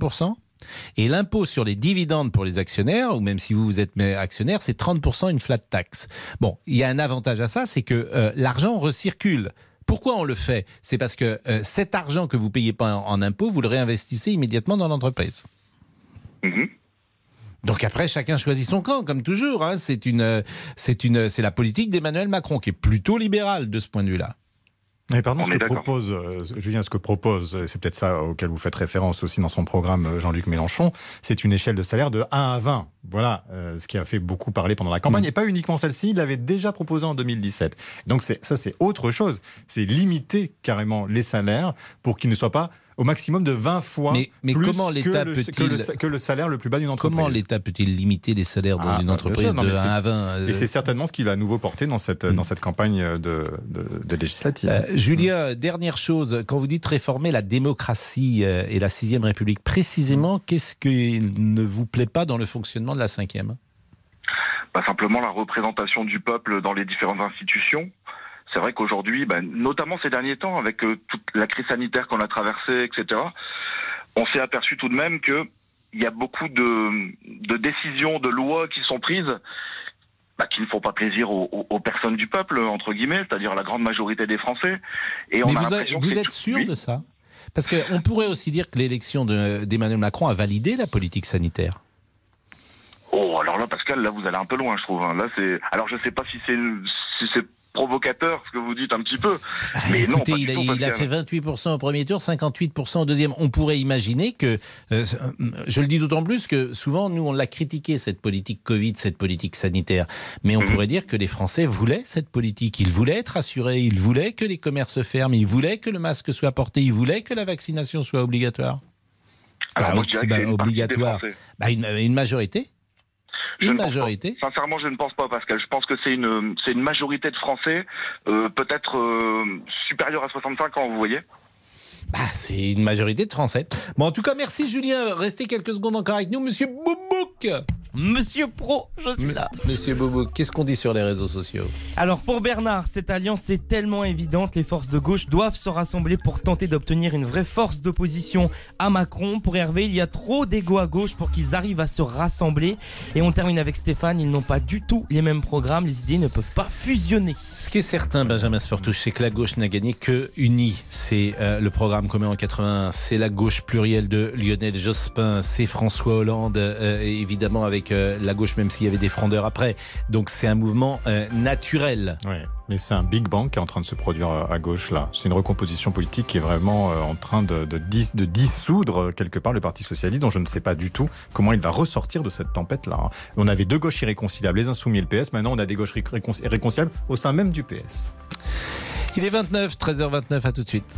et l'impôt sur les dividendes pour les actionnaires ou même si vous vous êtes actionnaire c'est 30% une flat tax. Bon, il y a un avantage à ça, c'est que euh, l'argent recircule. Pourquoi on le fait? C'est parce que euh, cet argent que vous payez pas en, en impôts, vous le réinvestissez immédiatement dans l'entreprise. Donc après, chacun choisit son camp, comme toujours. hein. C'est une, euh, c'est une, c'est la politique d'Emmanuel Macron qui est plutôt libérale de ce point de vue-là. Mais pardon, On ce que propose, euh, Julien, ce que propose, euh, c'est peut-être ça auquel vous faites référence aussi dans son programme euh, Jean-Luc Mélenchon, c'est une échelle de salaire de 1 à 20. Voilà, euh, ce qui a fait beaucoup parler pendant la campagne. Mm. Et pas uniquement celle-ci, il l'avait déjà proposé en 2017. Donc ça, c'est autre chose. C'est limiter carrément les salaires pour qu'ils ne soient pas au maximum de 20 fois Mais- mais plus comment que l'État le- peut-il- que le, que le salaire le plus bas d'une entreprise. Comment l'État peut-il limiter les salaires dans Ah, une entreprise bien sûr, non, de mais 1 c'est- à 20 euh, Et c'est certainement ce qu'il va à nouveau porter dans cette, dans cette campagne de, de, de législative. Euh, Julien, dernière chose, quand vous dites réformer la démocratie euh, et la sixième République, précisément, qu'est-ce qui ne vous plaît pas dans le fonctionnement de la cinquième? Bah, simplement la représentation du peuple dans les différentes institutions. C'est vrai qu'aujourd'hui, bah, notamment ces derniers temps, avec euh, toute la crise sanitaire qu'on a traversée, etc., on s'est aperçu tout de même que il y a beaucoup de, de décisions, de lois qui sont prises bah, qui ne font pas plaisir aux, personnes du peuple, entre guillemets, c'est-à-dire la grande majorité des Français. Et on Mais a vous, êtes tout- sûr Oui. de ça? Parce qu'on pourrait aussi dire que l'élection de- d'Emmanuel Macron a validé la politique sanitaire. Oh, alors là, Pascal, là, vous allez un peu loin, je trouve. hein. Là, c'est. Alors, je sais pas si c'est si c'est provocateur ce que vous dites un petit peu, mais non, Écoutez, pas il, a, tout, il a Pascal. fait 28% au premier tour, 58% au deuxième. On pourrait imaginer que, euh, je le dis d'autant plus que souvent, nous, on l'a critiqué, cette politique Covid, cette politique sanitaire. Mais on Mhm. pourrait dire que les Français voulaient cette politique. Ils voulaient être assurés, ils voulaient que les commerces ferment, ils voulaient que le masque soit porté, ils voulaient que la vaccination soit obligatoire. Alors, Bah, moi, je que une obligatoire. Bah, une, une majorité Je Une majorité pas. Sincèrement, je ne pense pas, Pascal. Je pense que c'est une, c'est une majorité de Français, euh, peut-être euh, supérieure à 65 ans, vous voyez. Bah, c'est une majorité de Français. Bon, en tout cas, merci Julien. Restez quelques secondes encore avec nous. Monsieur Boubouk Monsieur Pro, je suis là. Monsieur Boubouk, qu'est-ce qu'on dit sur les réseaux sociaux? Alors pour Bernard, cette alliance est tellement évidente, les forces de gauche doivent se rassembler pour tenter d'obtenir une vraie force d'opposition à Macron. Pour Hervé, il y a trop d'égo à gauche pour qu'ils arrivent à se rassembler. Et on termine avec Stéphane, ils n'ont pas du tout les mêmes programmes, les idées ne peuvent pas fusionner. Ce qui est certain, Benjamin Sportouche, c'est que la gauche n'a gagné que unie. C'est euh, le programme commun en 81, c'est la gauche plurielle de Lionel Jospin, c'est François Hollande, euh, et évidemment avec euh, la gauche, même s'il y avait des frondeurs après. Donc c'est un mouvement euh, naturel. Ouais, mais c'est un Big Bang qui est en train de se produire à à gauche là. C'est une recomposition politique qui est vraiment euh, en train de, de, dis- de dissoudre euh, quelque part le Parti socialiste, dont je ne sais pas du tout comment il va ressortir de cette tempête là. On avait deux gauches irréconciliables, les Insoumis et le PS. Maintenant, on a des gauches irréconci- irréconciliables au sein même du PS. Il est 29, 13h29, à tout de suite.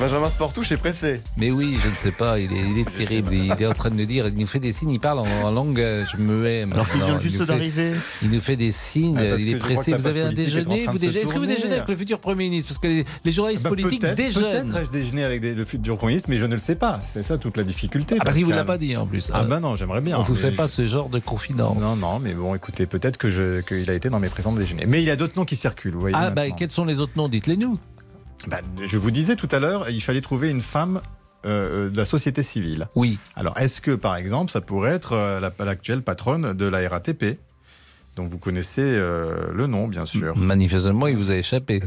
Benjamin Sportouche est pressé. Mais oui, je ne sais pas, il est, il est terrible. Il est en train de nous dire, il nous fait des signes, il parle en, en langue, euh, je me hais. Alors qu'il maintenant. vient juste d'arriver. Il nous fait des signes, Ah, il est pressé. Vous avez un déjeuner vous Est-ce que vous déjeunez avec le futur Premier ministre? Parce que les, les journalistes Bah, politiques peut-être- déjeunent. Peut-être ai-je déjeuné avec des- le futur Premier ministre, mais je ne le sais pas. C'est ça toute la difficulté. Ah, parce qu'il vous l'a pas dit en plus. Ah ben non, j'aimerais bien. On vous Mais fait je- pas ce genre de confidence. Non, non, mais bon, écoutez, peut-être qu'il a été dans mes présents déjeuners. Mais il y a d'autres noms qui circulent, vous voyez. Ah bah quels sont les autres noms? Dites-les nous. Bah, je vous disais tout à l'heure, il fallait trouver une femme euh, de la société civile. Oui. Alors, est-ce que, par exemple, ça pourrait être euh, la- l'actuelle patronne de la RATP Donc, vous connaissez euh, le nom, bien sûr. Manifestement, il vous a échappé.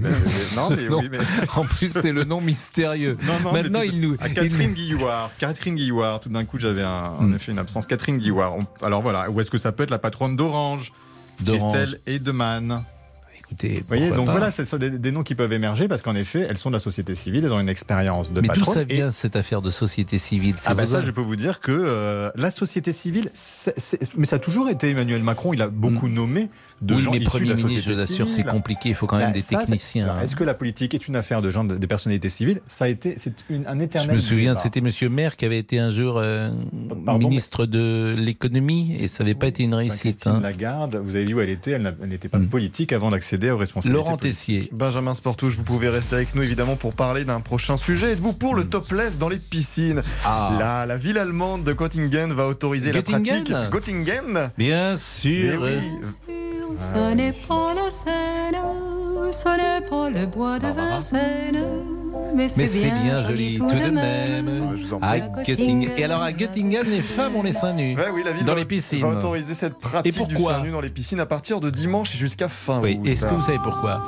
non, mais oui, mais... En plus, c'est le nom mystérieux. Non, non, Maintenant, il nous. À Catherine Guillouard. Catherine Guillouard, tout d'un coup, j'avais un- en Hmm. effet une absence. Catherine Guillouard. On- Alors voilà, ou est-ce que ça peut être la patronne d'Orange? Christelle Edeman. Écoutez, Vous voyez, donc pas. voilà, ce sont des, des noms qui peuvent émerger parce qu'en effet, elles sont de la société civile, elles ont une expérience de Mais d'où patronne. ça et- vient cette affaire de société civile? Ah vos ça, je peux vous dire que euh, la société civile, mais ça a toujours été Emmanuel Macron. Il a beaucoup nommé de oui, gens mais issus de Premier la ministre, société je l'assure, c'est compliqué. Il faut quand même Bah, des ça, c'est- techniciens. hein. Est-ce que la politique est une affaire de gens de- des personnalités civiles? Ça a été, c'est un Je éternel. me souviens, c'était Monsieur Maire qui avait été un jour euh, Pardon, ministre de l'économie et ça n'avait pas été une réussite. Hein. Lagarde, vous avez vu où elle était, elle n'était pas politique avant d'accéder aux responsabilités. Laurent. Tessier. Benjamin Sportouche, vous pouvez rester avec nous évidemment pour parler d'un prochain sujet. Êtes-vous pour le topless dans les piscines Ah. la, la ville allemande de Göttingen va autoriser Göttingen la pratique. Göttingen Bien sûr. Mais oui. Ce n'est pas la Seine, ce n'est pas le bois de Vincennes, Mais c'est bien, joli tout de même. À Göttingen. Et alors à Göttingen, les femmes ont les seins nus. Ouais, oui, la ville dans va- les piscines. va autoriser cette pratique Et du pourquoi sein nu dans les piscines à partir de dimanche et jusqu'à fin Oui, août. est-ce que vous savez pourquoi?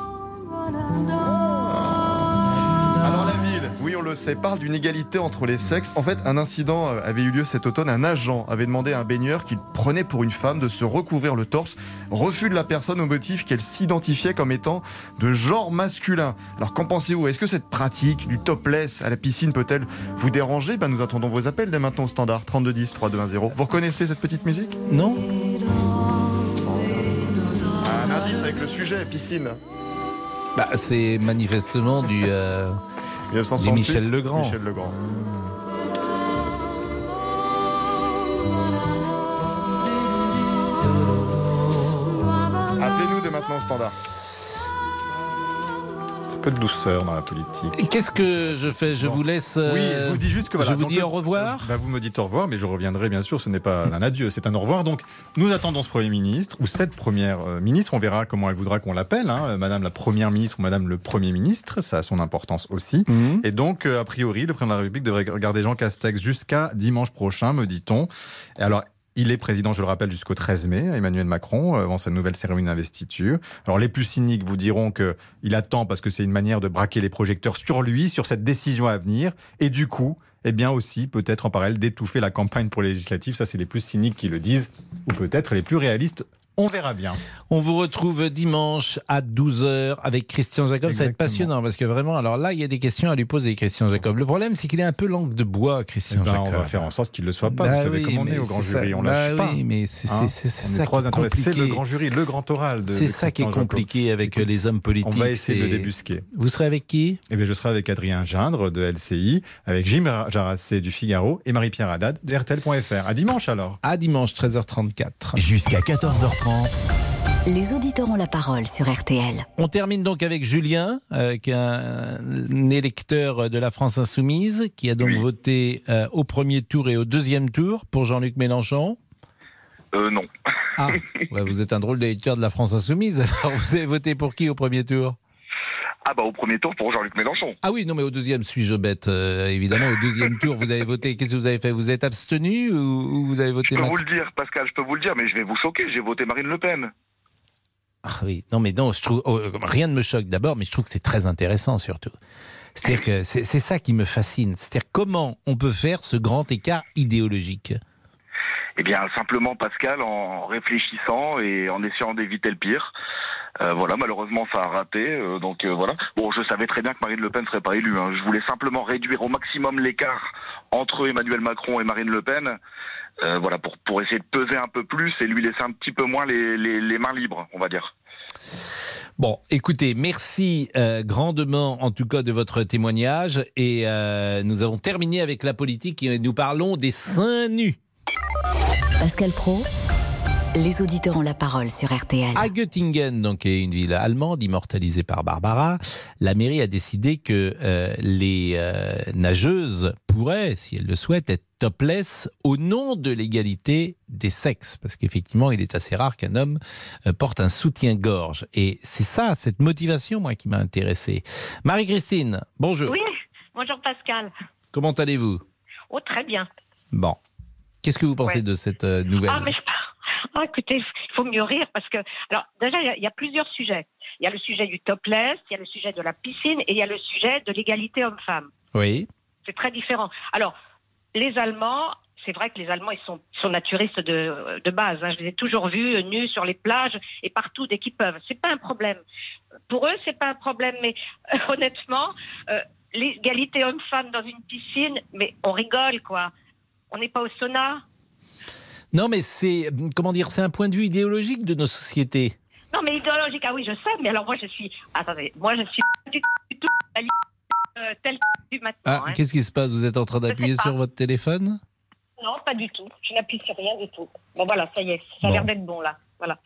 Sait, parle d'une égalité entre les sexes. En fait, un incident euh, avait eu lieu cet automne. Un agent avait demandé à un baigneur qu'il prenait pour une femme de se recouvrir le torse. Refus de la personne au motif qu'elle s'identifiait comme étant de genre masculin. Alors qu'en pensez-vous? Est-ce que cette pratique du topless à la piscine peut-elle vous déranger? Ben, Nous attendons vos appels dès maintenant au standard 3210 3210. Vous reconnaissez cette petite musique? Non Un indice avec le sujet, piscine. Bah, c'est manifestement du, euh, du 1968, Michel Legrand. Michel Legrand. Appelez-nous dès maintenant au standard. Un peu de douceur dans la politique. Et Qu'est-ce que je fais? Je vous laisse. Oui, euh, je vous dis juste que voilà. Je vous dis le- au revoir. Bah, vous me dites au revoir, mais je reviendrai bien sûr. Ce n'est pas un adieu, c'est un au revoir. Donc, nous attendons ce Premier ministre ou cette Première euh, ministre. On verra comment elle voudra qu'on l'appelle, hein, euh, Madame la Première ministre ou Madame le Premier ministre. Ça a son importance aussi. Mhm. Et donc, euh, a priori, le président de la République devrait regarder Jean Castex jusqu'à dimanche prochain, me dit-on. Et alors. Il est président, je le rappelle, jusqu'au 13 mai, Emmanuel Macron, euh, avant sa nouvelle cérémonie d'investiture. Alors les plus cyniques vous diront que il attend parce que c'est une manière de braquer les projecteurs sur lui, sur cette décision à venir, et du coup, eh bien aussi, peut-être en parallèle, d'étouffer la campagne pour les législatives. Ça, c'est les plus cyniques qui le disent, ou peut-être les plus réalistes. On verra bien. On vous retrouve dimanche à 12h avec Christian Jacob. Ça va être Exactement. passionnant parce que vraiment, alors là, il y a des questions à lui poser, Christian Jacob. Le problème, c'est qu'il est un peu langue de bois, Christian Eh ben, Jacob. on va faire en sorte qu'il ne le soit pas. Bah vous savez oui, comment on est au grand c'est ça. jury, on Bah lâche pas. oui, mais c'est- Hein ça qui est. C'est le grand jury, le grand oral de C'est ça qui est Jacob. compliqué avec les hommes politiques. On va essayer de le débusquer. Vous serez avec qui? Eh bien, je serai avec Adrien Gindre de LCI, avec Jim Jarassé du Figaro et Marie-Pierre Haddad de RTL.fr. À dimanche alors. À dimanche, 13h34. Jusqu'à 14h30. Les auditeurs ont la parole sur RTL. On termine donc avec Julien, euh, qui est un, un électeur de la France Insoumise, qui a donc voté euh, au premier tour et au deuxième tour pour Jean-Luc Mélenchon. Euh, non. Ah, ouais, vous êtes un drôle d'électeur de la France Insoumise. Alors, vous avez voté pour qui au premier tour? Ah bah au premier tour pour Jean-Luc Mélenchon. Ah oui, non, mais au deuxième, suis-je bête euh, Évidemment, au deuxième tour, vous avez voté. Qu'est-ce que vous avez fait? Vous êtes abstenu ou, ou vous avez voté Je peux vous le dire, Pascal, je peux vous le dire, mais je vais vous choquer, j'ai voté Marine Le Pen. Ah oui, non, mais non, je trouve oh, rien ne me choque d'abord, mais je trouve que c'est très intéressant surtout. C'est-à-dire que c'est c'est ça qui me fascine. C'est-à-dire comment on peut faire ce grand écart idéologique? Eh bien, simplement, Pascal, en réfléchissant et en essayant d'éviter le pire. Euh, voilà, malheureusement, ça a raté. euh, donc euh, voilà. Bon, je savais très bien que Marine Le Pen serait pas élue. hein. Je voulais simplement réduire au maximum l'écart entre Emmanuel Macron et Marine Le Pen. euh, voilà, pour, pour essayer de peser un peu plus et lui laisser un petit peu moins les, les, les mains libres, on va dire. Bon, écoutez, merci euh, grandement en tout cas de votre témoignage et euh, nous avons terminé avec la politique et nous parlons des seins nus. Pascal Pro, les auditeurs ont la parole sur RTL. À Göttingen, donc qui est une ville allemande immortalisée par Barbara, la mairie a décidé que euh, les euh, nageuses pourraient, si elles le souhaitent, être topless au nom de l'égalité des sexes, parce qu'effectivement, il est assez rare qu'un homme euh, porte un soutien-gorge. Et c'est ça, cette motivation, moi, qui m'a intéressé. Marie-Christine, bonjour. Oui, bonjour Pascal. Comment allez-vous? Oh, très bien. Bon. Qu'est-ce que vous pensez Ouais. de cette euh, nouvelle? Ah, mais je- ah, écoutez, il faut mieux rire parce que, alors, déjà, il y a- il y, a plusieurs sujets. Il y a le sujet du topless, il y a le sujet de la piscine et il y a le sujet de l'égalité homme-femme. Oui. C'est très différent. Alors, les Allemands, c'est vrai que les Allemands, ils sont, sont naturistes de, de base. hein. Je les ai toujours vus euh, nus sur les plages et partout dès qu'ils peuvent. C'est pas un problème. Pour eux, c'est pas un problème. Mais euh, honnêtement, euh, l'égalité homme-femme dans une piscine, mais on rigole, quoi. On n'est pas au sauna. Non, mais c'est, comment dire, c'est un point de vue idéologique de nos sociétés. Non, mais idéologique, ah oui, je sais, mais alors moi, je suis. Attendez, moi, je suis pas du tout ligne, euh, telle du maintenant. Ah, hein. qu'est-ce qui se passe? Vous êtes en train d'appuyer sur votre téléphone? Non, pas du tout. Je n'appuie sur rien du tout. Bon, voilà, ça y est. Ça a Bon. l'air d'être bon, là. Voilà.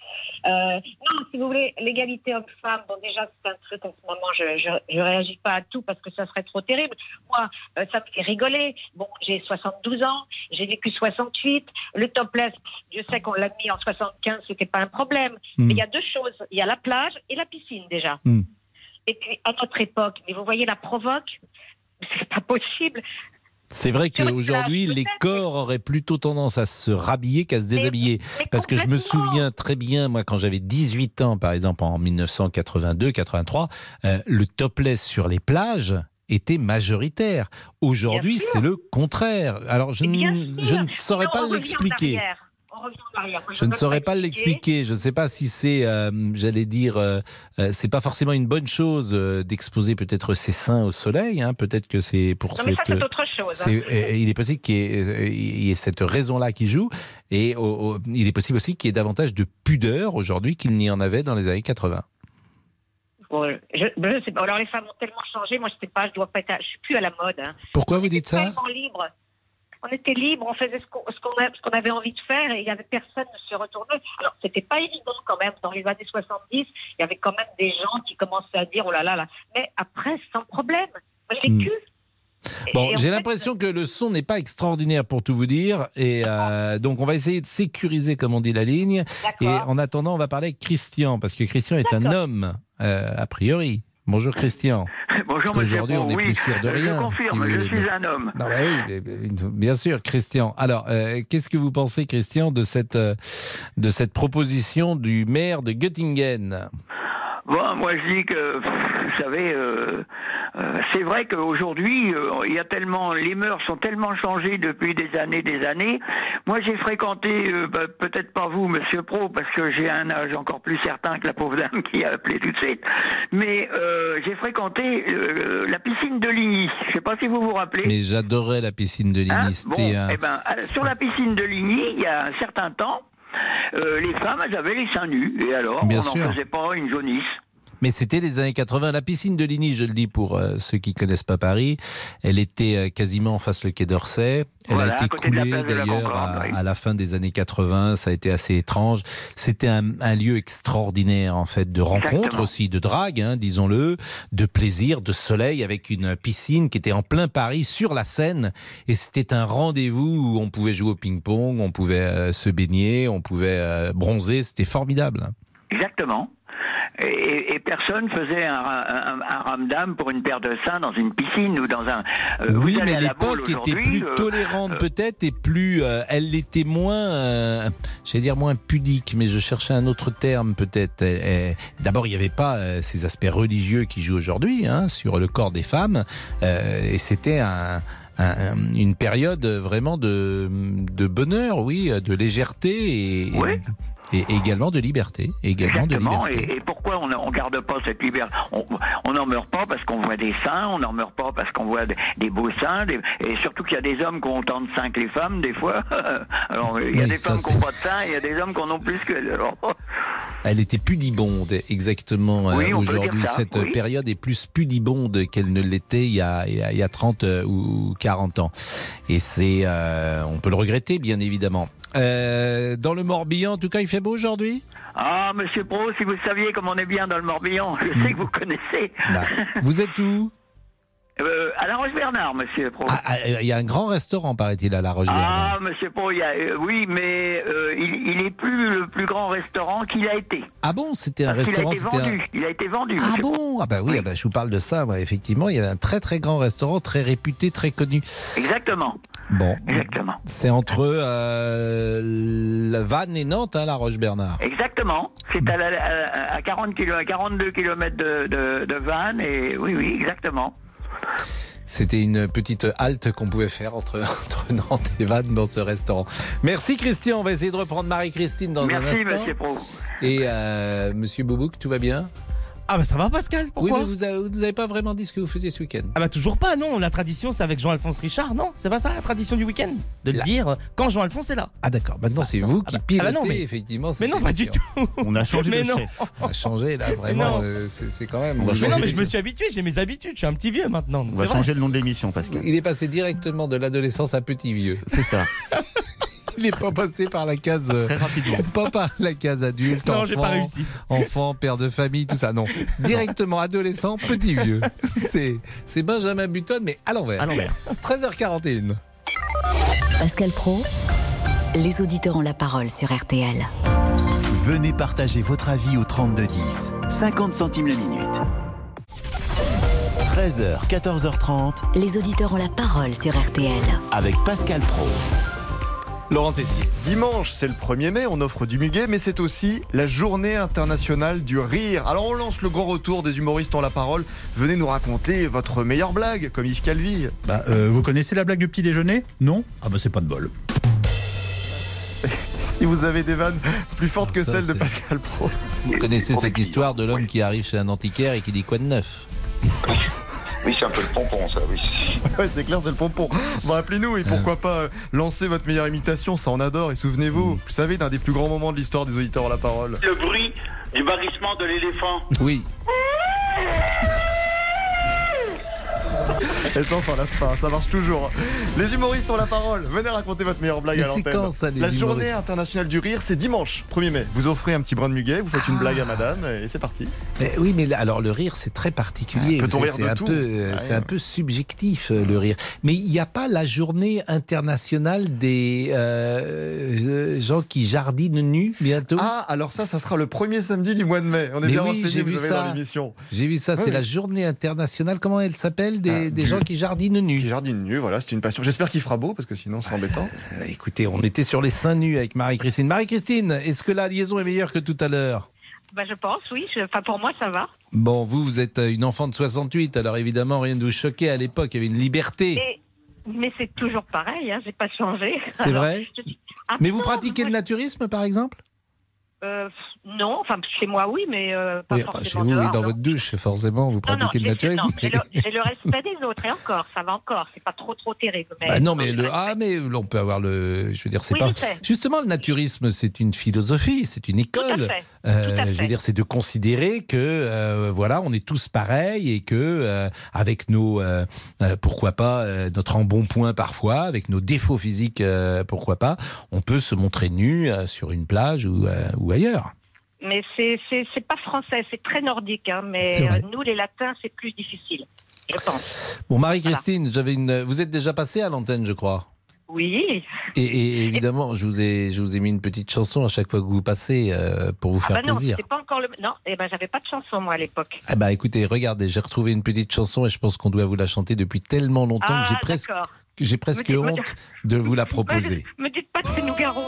Euh, non, si vous voulez, l'égalité homme-femme, bon, déjà, c'est un truc en ce moment, je, je, je réagis pas à tout parce que ça serait trop terrible. Moi, euh, ça me fait rigoler. Bon, j'ai 72 ans, j'ai vécu 68. Le topless, je sais qu'on l'a mis en 75, c'était pas un problème. Mm. Mais il y a deux choses. Il y a la plage et la piscine, déjà. Hmm. Et puis, à notre époque, mais vous voyez la provoque, c'est pas possible. C'est vrai qu'aujourd'hui, les corps auraient plutôt tendance à se rhabiller qu'à se déshabiller. Parce que je me souviens très bien, moi, quand j'avais 18 ans, par exemple, en 1982-83, euh, le topless sur les plages était majoritaire. Aujourd'hui, c'est le contraire. Alors, je, ne- je ne saurais pas l'expliquer. Je ne saurais pas l'expliquer. Je ne sais pas si c'est, euh, j'allais dire, euh, euh, c'est pas forcément une bonne chose euh, d'exposer peut-être ses seins au soleil. hein. Peut-être que c'est pour Non, mais ça, c'est autre chose, hein. il est possible qu'il y, ait, il y ait cette raison-là qui joue, et il est possible aussi qu'il y ait davantage de pudeur aujourd'hui qu'il n'y en avait dans les années 80. Bon, je, je sais pas. Alors les femmes ont tellement changé. Moi, je sais pas. Je dois pas être. à- Je suis plus à la mode. hein. Pourquoi vous dites ça? libre. On était libre. On faisait ce qu'on avait envie de faire et il y avait personne ne se retournait. Alors c'était pas évident quand même. Dans les années 70, il y avait quand même des gens qui commençaient à dire oh là là là. Mais après, sans problème. J'ai Hmm. vécu. Bon, j'ai l'impression que le son n'est pas extraordinaire pour tout vous dire, et euh, donc on va essayer de sécuriser, comme on dit, la ligne. Et en attendant, on va parler avec Christian, parce que Christian est un homme, euh, a priori. Bonjour Christian. Bonjour, monsieur Pro, on n'est oui, plus sûr de je rien. confirme, si je suis un homme. Non, bah oui, bien sûr, Christian. Alors, euh, qu'est-ce que vous pensez, Christian, de cette, euh, de cette proposition du maire de Göttingen? Bon, moi je dis que, vous savez, euh, euh, c'est vrai qu'aujourd'hui, euh, il y a tellement, les mœurs sont tellement changées depuis des années, des années. Moi, j'ai fréquenté, bah, peut-être pas vous, Monsieur Pro, parce que j'ai un âge encore plus certain que la pauvre dame qui a appelé tout de suite. Mais j'ai fréquenté la piscine de Ligny. Je sais pas si vous vous rappelez. Mais j'adorais la piscine de Ligny. Hein? bon, un- eh ben, sur la piscine de Ligny, il y a un certain temps, euh, les femmes, elles avaient les seins nus. Et alors, Bien on n'en faisait pas une jaunisse. Mais c'était les années 80. La piscine de Ligny, je le dis pour euh, ceux qui connaissent pas Paris, elle était euh, quasiment en face le quai d'Orsay. Elle Voilà, a été coulée d'ailleurs à, oui. à la fin des années 80. Ça a été assez étrange. C'était un, un lieu extraordinaire en fait de rencontres Exactement. aussi, de drague, hein, disons-le, de plaisir, de soleil avec une piscine qui était en plein Paris sur la Seine. Et c'était un rendez-vous où on pouvait jouer au ping-pong, on pouvait euh, se baigner, on pouvait bronzer. C'était formidable. Exactement. Et, personne faisait un, un, un ramdam pour une paire de seins dans une piscine ou dans un. euh, Oui, mais l'époque était plus euh, tolérante peut-être et plus, euh, elle était moins, euh, j'allais dire moins pudique, mais je cherchais un autre terme peut-être. D'abord, il n'y avait pas euh, ces aspects religieux qui jouent aujourd'hui hein, sur le corps des femmes, euh, et c'était un- un- une période vraiment de, de bonheur, oui, de légèreté et, et- et également de liberté, également de liberté. Et, et pourquoi on ne garde pas cette liberté? On n'en meurt pas parce qu'on voit des seins, on n'en meurt pas parce qu'on voit des, des beaux seins, des- et surtout qu'il y a des hommes qui ont autant de seins que les femmes, des fois. Alors, il y a Oui, des femmes qui n'ont pas de seins, il y a des hommes qui en ont plus que. Alors, Elle était pudibonde, exactement. Oui, euh, peut dire Aujourd'hui, cette oui. période est plus pudibonde qu'elle ne l'était il y a, il y a- il y a 30 euh, ou 40 ans. Et c'est, euh, on peut le regretter, bien évidemment. Euh, dans le Morbihan, en tout cas, il fait beau aujourd'hui? Ah, monsieur Pro, si vous saviez comme on est bien dans le Morbihan, je sais que vous connaissez. Bah, Vous êtes où? Euh, à La Roche-Bernard, monsieur Pro. Ah, ah, Il y a un grand restaurant, paraît-il, à La Roche-Bernard. Ah, monsieur Pro, il y a, euh, oui, mais euh, il, il est plus le plus grand restaurant qu'il a été. Ah bon, c'était un Parce restaurant a été c'était un- vendu. Il a été vendu. Ah monsieur Pro. bon? Ah bah oui, ah bah, je vous parle de ça. effectivement, il y avait un très très grand restaurant, très réputé, très connu. Exactement. Bon, Exactement. c'est entre euh, la Vannes et Nantes, hein, La Roche-Bernard. Exactement. C'est à, la- à- à 40 kilo, à 42 km de, de, de Vannes et oui, oui, exactement. C'était une petite halte qu'on pouvait faire entre, entre Nantes et Vannes dans ce restaurant. Merci Christian, on va essayer de reprendre Marie-Christine dans un Merci, instant. monsieur Pro. Et euh, Monsieur Boubouk, tout va bien? Ah bah ça va Pascal, Oui, pourquoi mais vous avez, vous avez pas vraiment dit ce que vous faisiez ce week-end. Ah bah toujours pas, non. La tradition, c'est avec Jean-Alphonse Richard, non C'est pas ça la tradition du week-end? De le dire quand Jean-Alphonse est là. Ah d'accord, maintenant c'est vous qui ah bah pilotez non, mais- effectivement mais cette non, pas du émission. tout. On a changé Mais de non. chef. On a changé là, vraiment, non. euh, c'est c'est quand même... On va Mais changer non, mais je me suis habitué, j'ai mes habitudes, je suis un petit vieux maintenant. On va c'est vrai. changer le nom de l'émission, Pascal. Il est passé directement de l'adolescence à petit vieux. C'est ça. Il n'est pas passé par la case... euh, Très rapidement. Pas par la case adulte, Non, enfant, j'ai pas réussi. enfant, père de famille, tout ça. Non, directement adolescent, petit vieux. C'est c'est Benjamin Button, mais à l'envers. À l'envers. 13h41. Pascal Pro, les auditeurs ont la parole sur RTL. Venez partager votre avis au 3210. 50 centimes la minute. 13h, 14h30. Les auditeurs ont la parole sur RTL. Avec Pascal Pro. Laurent Tessier. Dimanche, c'est le 1er mai, on offre du muguet, mais c'est aussi la journée internationale du rire. Alors on lance le grand retour des humoristes ont la parole. Venez nous raconter votre meilleure blague, comme Yves Calvi. Bah, euh, vous connaissez la blague du petit déjeuner? Non? Ah bah c'est pas de bol. si vous avez des vannes plus fortes que Ça, celles de Pascal Pro. Vous connaissez cette histoire de l'homme qui arrive chez un antiquaire et qui dit quoi de neuf? Oui, c'est un peu le pompon, ça, oui. Ouais, c'est clair, c'est le pompon. Bon, appelez-nous et pourquoi pas euh, lancer votre meilleure imitation, ça on adore. Et souvenez-vous, vous savez, d'un des plus grands moments de l'histoire des auditeurs ont la parole. Le bruit du barrissement de l'éléphant. Oui. Et ça, on s'en lasse pas, ça marche toujours. Les humoristes ont la parole. Venez raconter votre meilleure blague Mais à l'antenne. quand, ça, les La humoristes journée internationale du rire, c'est dimanche 1er mai. Vous offrez un petit brin de muguet, vous faites une Ah. blague à madame et c'est parti. Mais oui, mais alors le rire, c'est très particulier. Ah, rire c'est de un tout peu, euh, Ah, c'est ouais. un peu subjectif euh, le rire. Mais il n'y a pas la journée internationale des euh, euh, gens qui jardinent nus bientôt? Ah, alors ça, ça sera le premier samedi du mois de mai. On est Mais bien oui, renseigné, j'ai vous vu avez ça. dans l'émission. J'ai vu ça, c'est oui. la journée internationale. Comment elle s'appelle des, Des du- gens qui jardinent nus. Qui jardinent nus, voilà, c'est une passion. J'espère qu'il fera beau parce que sinon c'est embêtant. Euh, écoutez, on était sur les seins nus avec Marie-Christine. Marie-Christine, est-ce que la liaison est meilleure que tout à l'heure? Bah, je pense, oui. Je- Enfin, pour moi, ça va. Bon, vous, vous êtes euh, une enfant de 68, alors évidemment, rien de vous choquer. À l'époque, il y avait une liberté. Et- mais c'est toujours pareil, hein, j'ai pas changé. C'est vrai? Je- Ah, Mais vous pratiquez le naturisme, par exemple? Euh, Non, enfin, chez moi, oui, mais euh, pas Oui, forcément chez vous, oui, dehors, dans non. votre douche, forcément, vous Non, non, pratiquez le non, J'ai mais- le, respect des autres, et encore, ça va encore. C'est pas trop, trop terrible. Mais Bah non, mais le ah, mais on peut avoir le, je veux dire, c'est Oui, pas justement le naturisme, c'est une philosophie, c'est une école. fait, Euh, je veux dire, c'est de considérer que euh, voilà, on est tous pareils et que euh, avec nos, pourquoi pas, notre embonpoint parfois, avec nos défauts physiques, pourquoi pas, on peut se montrer nu sur une plage ou, ou ailleurs. Mais c'est pas français, c'est très nordique. Hein, mais nous, les latins, c'est plus difficile, je pense. Bon, Marie-Christine, j'avais une, vous êtes déjà passée à l'antenne, je crois. Oui. Et, et évidemment, je vous ai, je vous ai mis une petite chanson à chaque fois que vous passez euh, pour vous Ah faire bah non, plaisir. c'était pas encore le. Non, eh ben j'avais pas de chanson moi à l'époque. Ah bah écoutez, regardez, j'ai retrouvé une petite chanson et je pense qu'on doit vous la chanter depuis tellement longtemps Ah, que j'ai presque, d'accord. j'ai presque dites- honte de vous la proposer. Me dites pas que c'est Nougaro.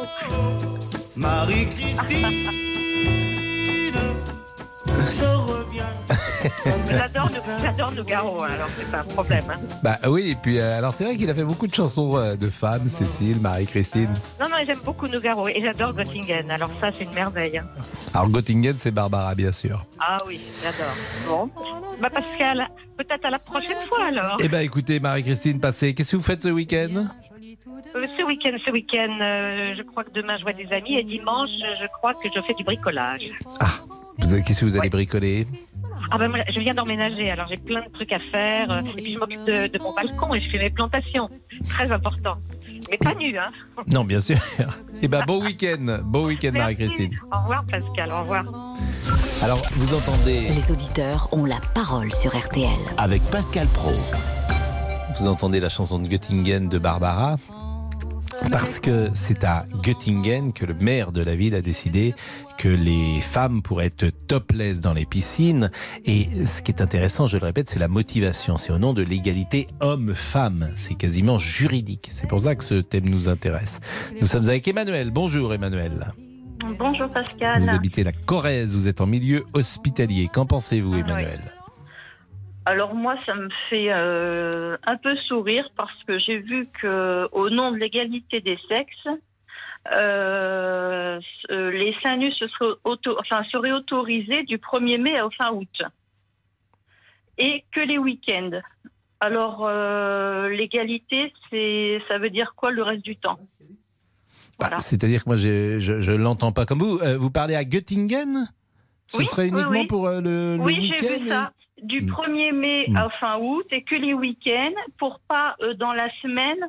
Je reviens. J'adore Nou- j'adore Nougaro, alors c'est pas un problème. hein. Bah oui, et puis euh, alors c'est vrai qu'il a fait beaucoup de chansons euh, de femmes, Cécile, Marie-Christine. Non, non, j'aime beaucoup Nougaro et j'adore Göttingen. Alors ça, c'est une merveille. hein. Alors Göttingen, c'est Barbara, bien sûr. Ah oui, j'adore. Bon. Bah Pascal, peut-être à la prochaine fois alors. Eh ben écoutez, Marie-Christine, passez. Qu'est-ce que vous faites ce week-end? Euh, ce week-end, ce week-end, euh, je crois que demain je vois des amis et dimanche, je crois que je fais du bricolage. Avez- Qu'est-ce que vous allez bricoler Ah ben moi, je viens d'emménager, alors j'ai plein de trucs à faire. euh, Et puis je m'occupe de, de mon balcon et je fais mes plantations. Très important. Mais pas nu, hein. Non, bien sûr. Eh ben bon week-end, bon week-end, Marie-Christine. Au revoir Pascal, au revoir. Alors vous entendez Les auditeurs ont la parole sur RTL. Avec Pascal Pro. Vous entendez la chanson de Göttingen de Barbara parce que c'est à Göttingen que le maire de la ville a décidé que les femmes pourraient être topless dans les piscines. Et ce qui est intéressant, je le répète, c'est la motivation. C'est au nom de l'égalité homme-femme. C'est quasiment juridique. C'est pour ça que ce thème nous intéresse. Nous sommes avec Emmanuel. Bonjour Emmanuel. Bonjour Pascal. Vous habitez la Corrèze, vous êtes en milieu hospitalier. Qu'en pensez-vous Emmanuel Alors moi, ça me fait euh, un peu sourire parce que j'ai vu que au nom de l'égalité des sexes, euh, euh, les seins nus se seraient, auto- enfin, seraient autorisés du 1er mai au fin août. Et que les week-ends. Alors, euh, l'égalité, c'est, ça veut dire quoi le reste du temps? Bah, C'est-à-dire que moi, je je, l'entends pas comme vous. Euh, vous parlez à Göttingen? Ce Oui, serait uniquement oui. pour euh, le, le Oui, week-end j'ai vu ça. Du Mm. 1er mai Mm. à fin août et que les week-ends pour pas, euh, dans la semaine,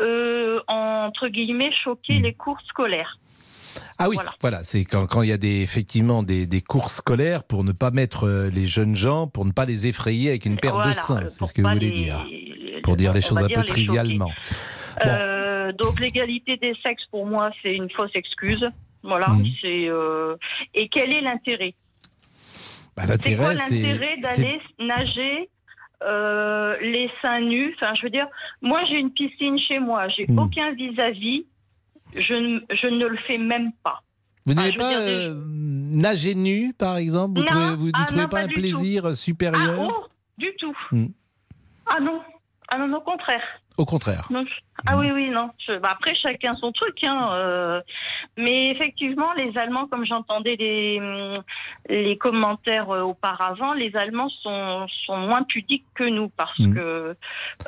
euh, entre guillemets, choquer les cours scolaires. Ah oui, voilà, c'est quand, quand il y a des, effectivement des, des cours scolaires pour ne pas mettre les jeunes gens, pour ne pas les effrayer avec une paire Voilà, de seins, c'est ce que vous voulez les- dire. Pour dire les choses un peu trivialement. Euh, donc l'égalité des sexes, pour moi, c'est une fausse excuse. Voilà, c'est euh, et quel est l'intérêt? Bah, C'est quoi L'intérêt, d'aller nager euh, les seins nus? Enfin, je veux dire, moi j'ai une piscine chez moi, j'ai Hmm. aucun vis-à-vis. Je, ne- je ne le fais même pas. Vous n'avez pas dire, euh, nagé nu, par exemple? Vous Non, trouvez, vous, ah, n'y trouvez non, pas un plaisir supérieur? Ah, oh, du tout. Hmm. Ah non, ah non, au contraire. Au contraire. Non, Ah oui, oui, non. Je- bah, après, chacun son truc. Hein, euh, Mais effectivement, les Allemands, comme j'entendais les, hum, les commentaires euh, auparavant, les Allemands sont, sont moins pudiques que nous parce Mm. que.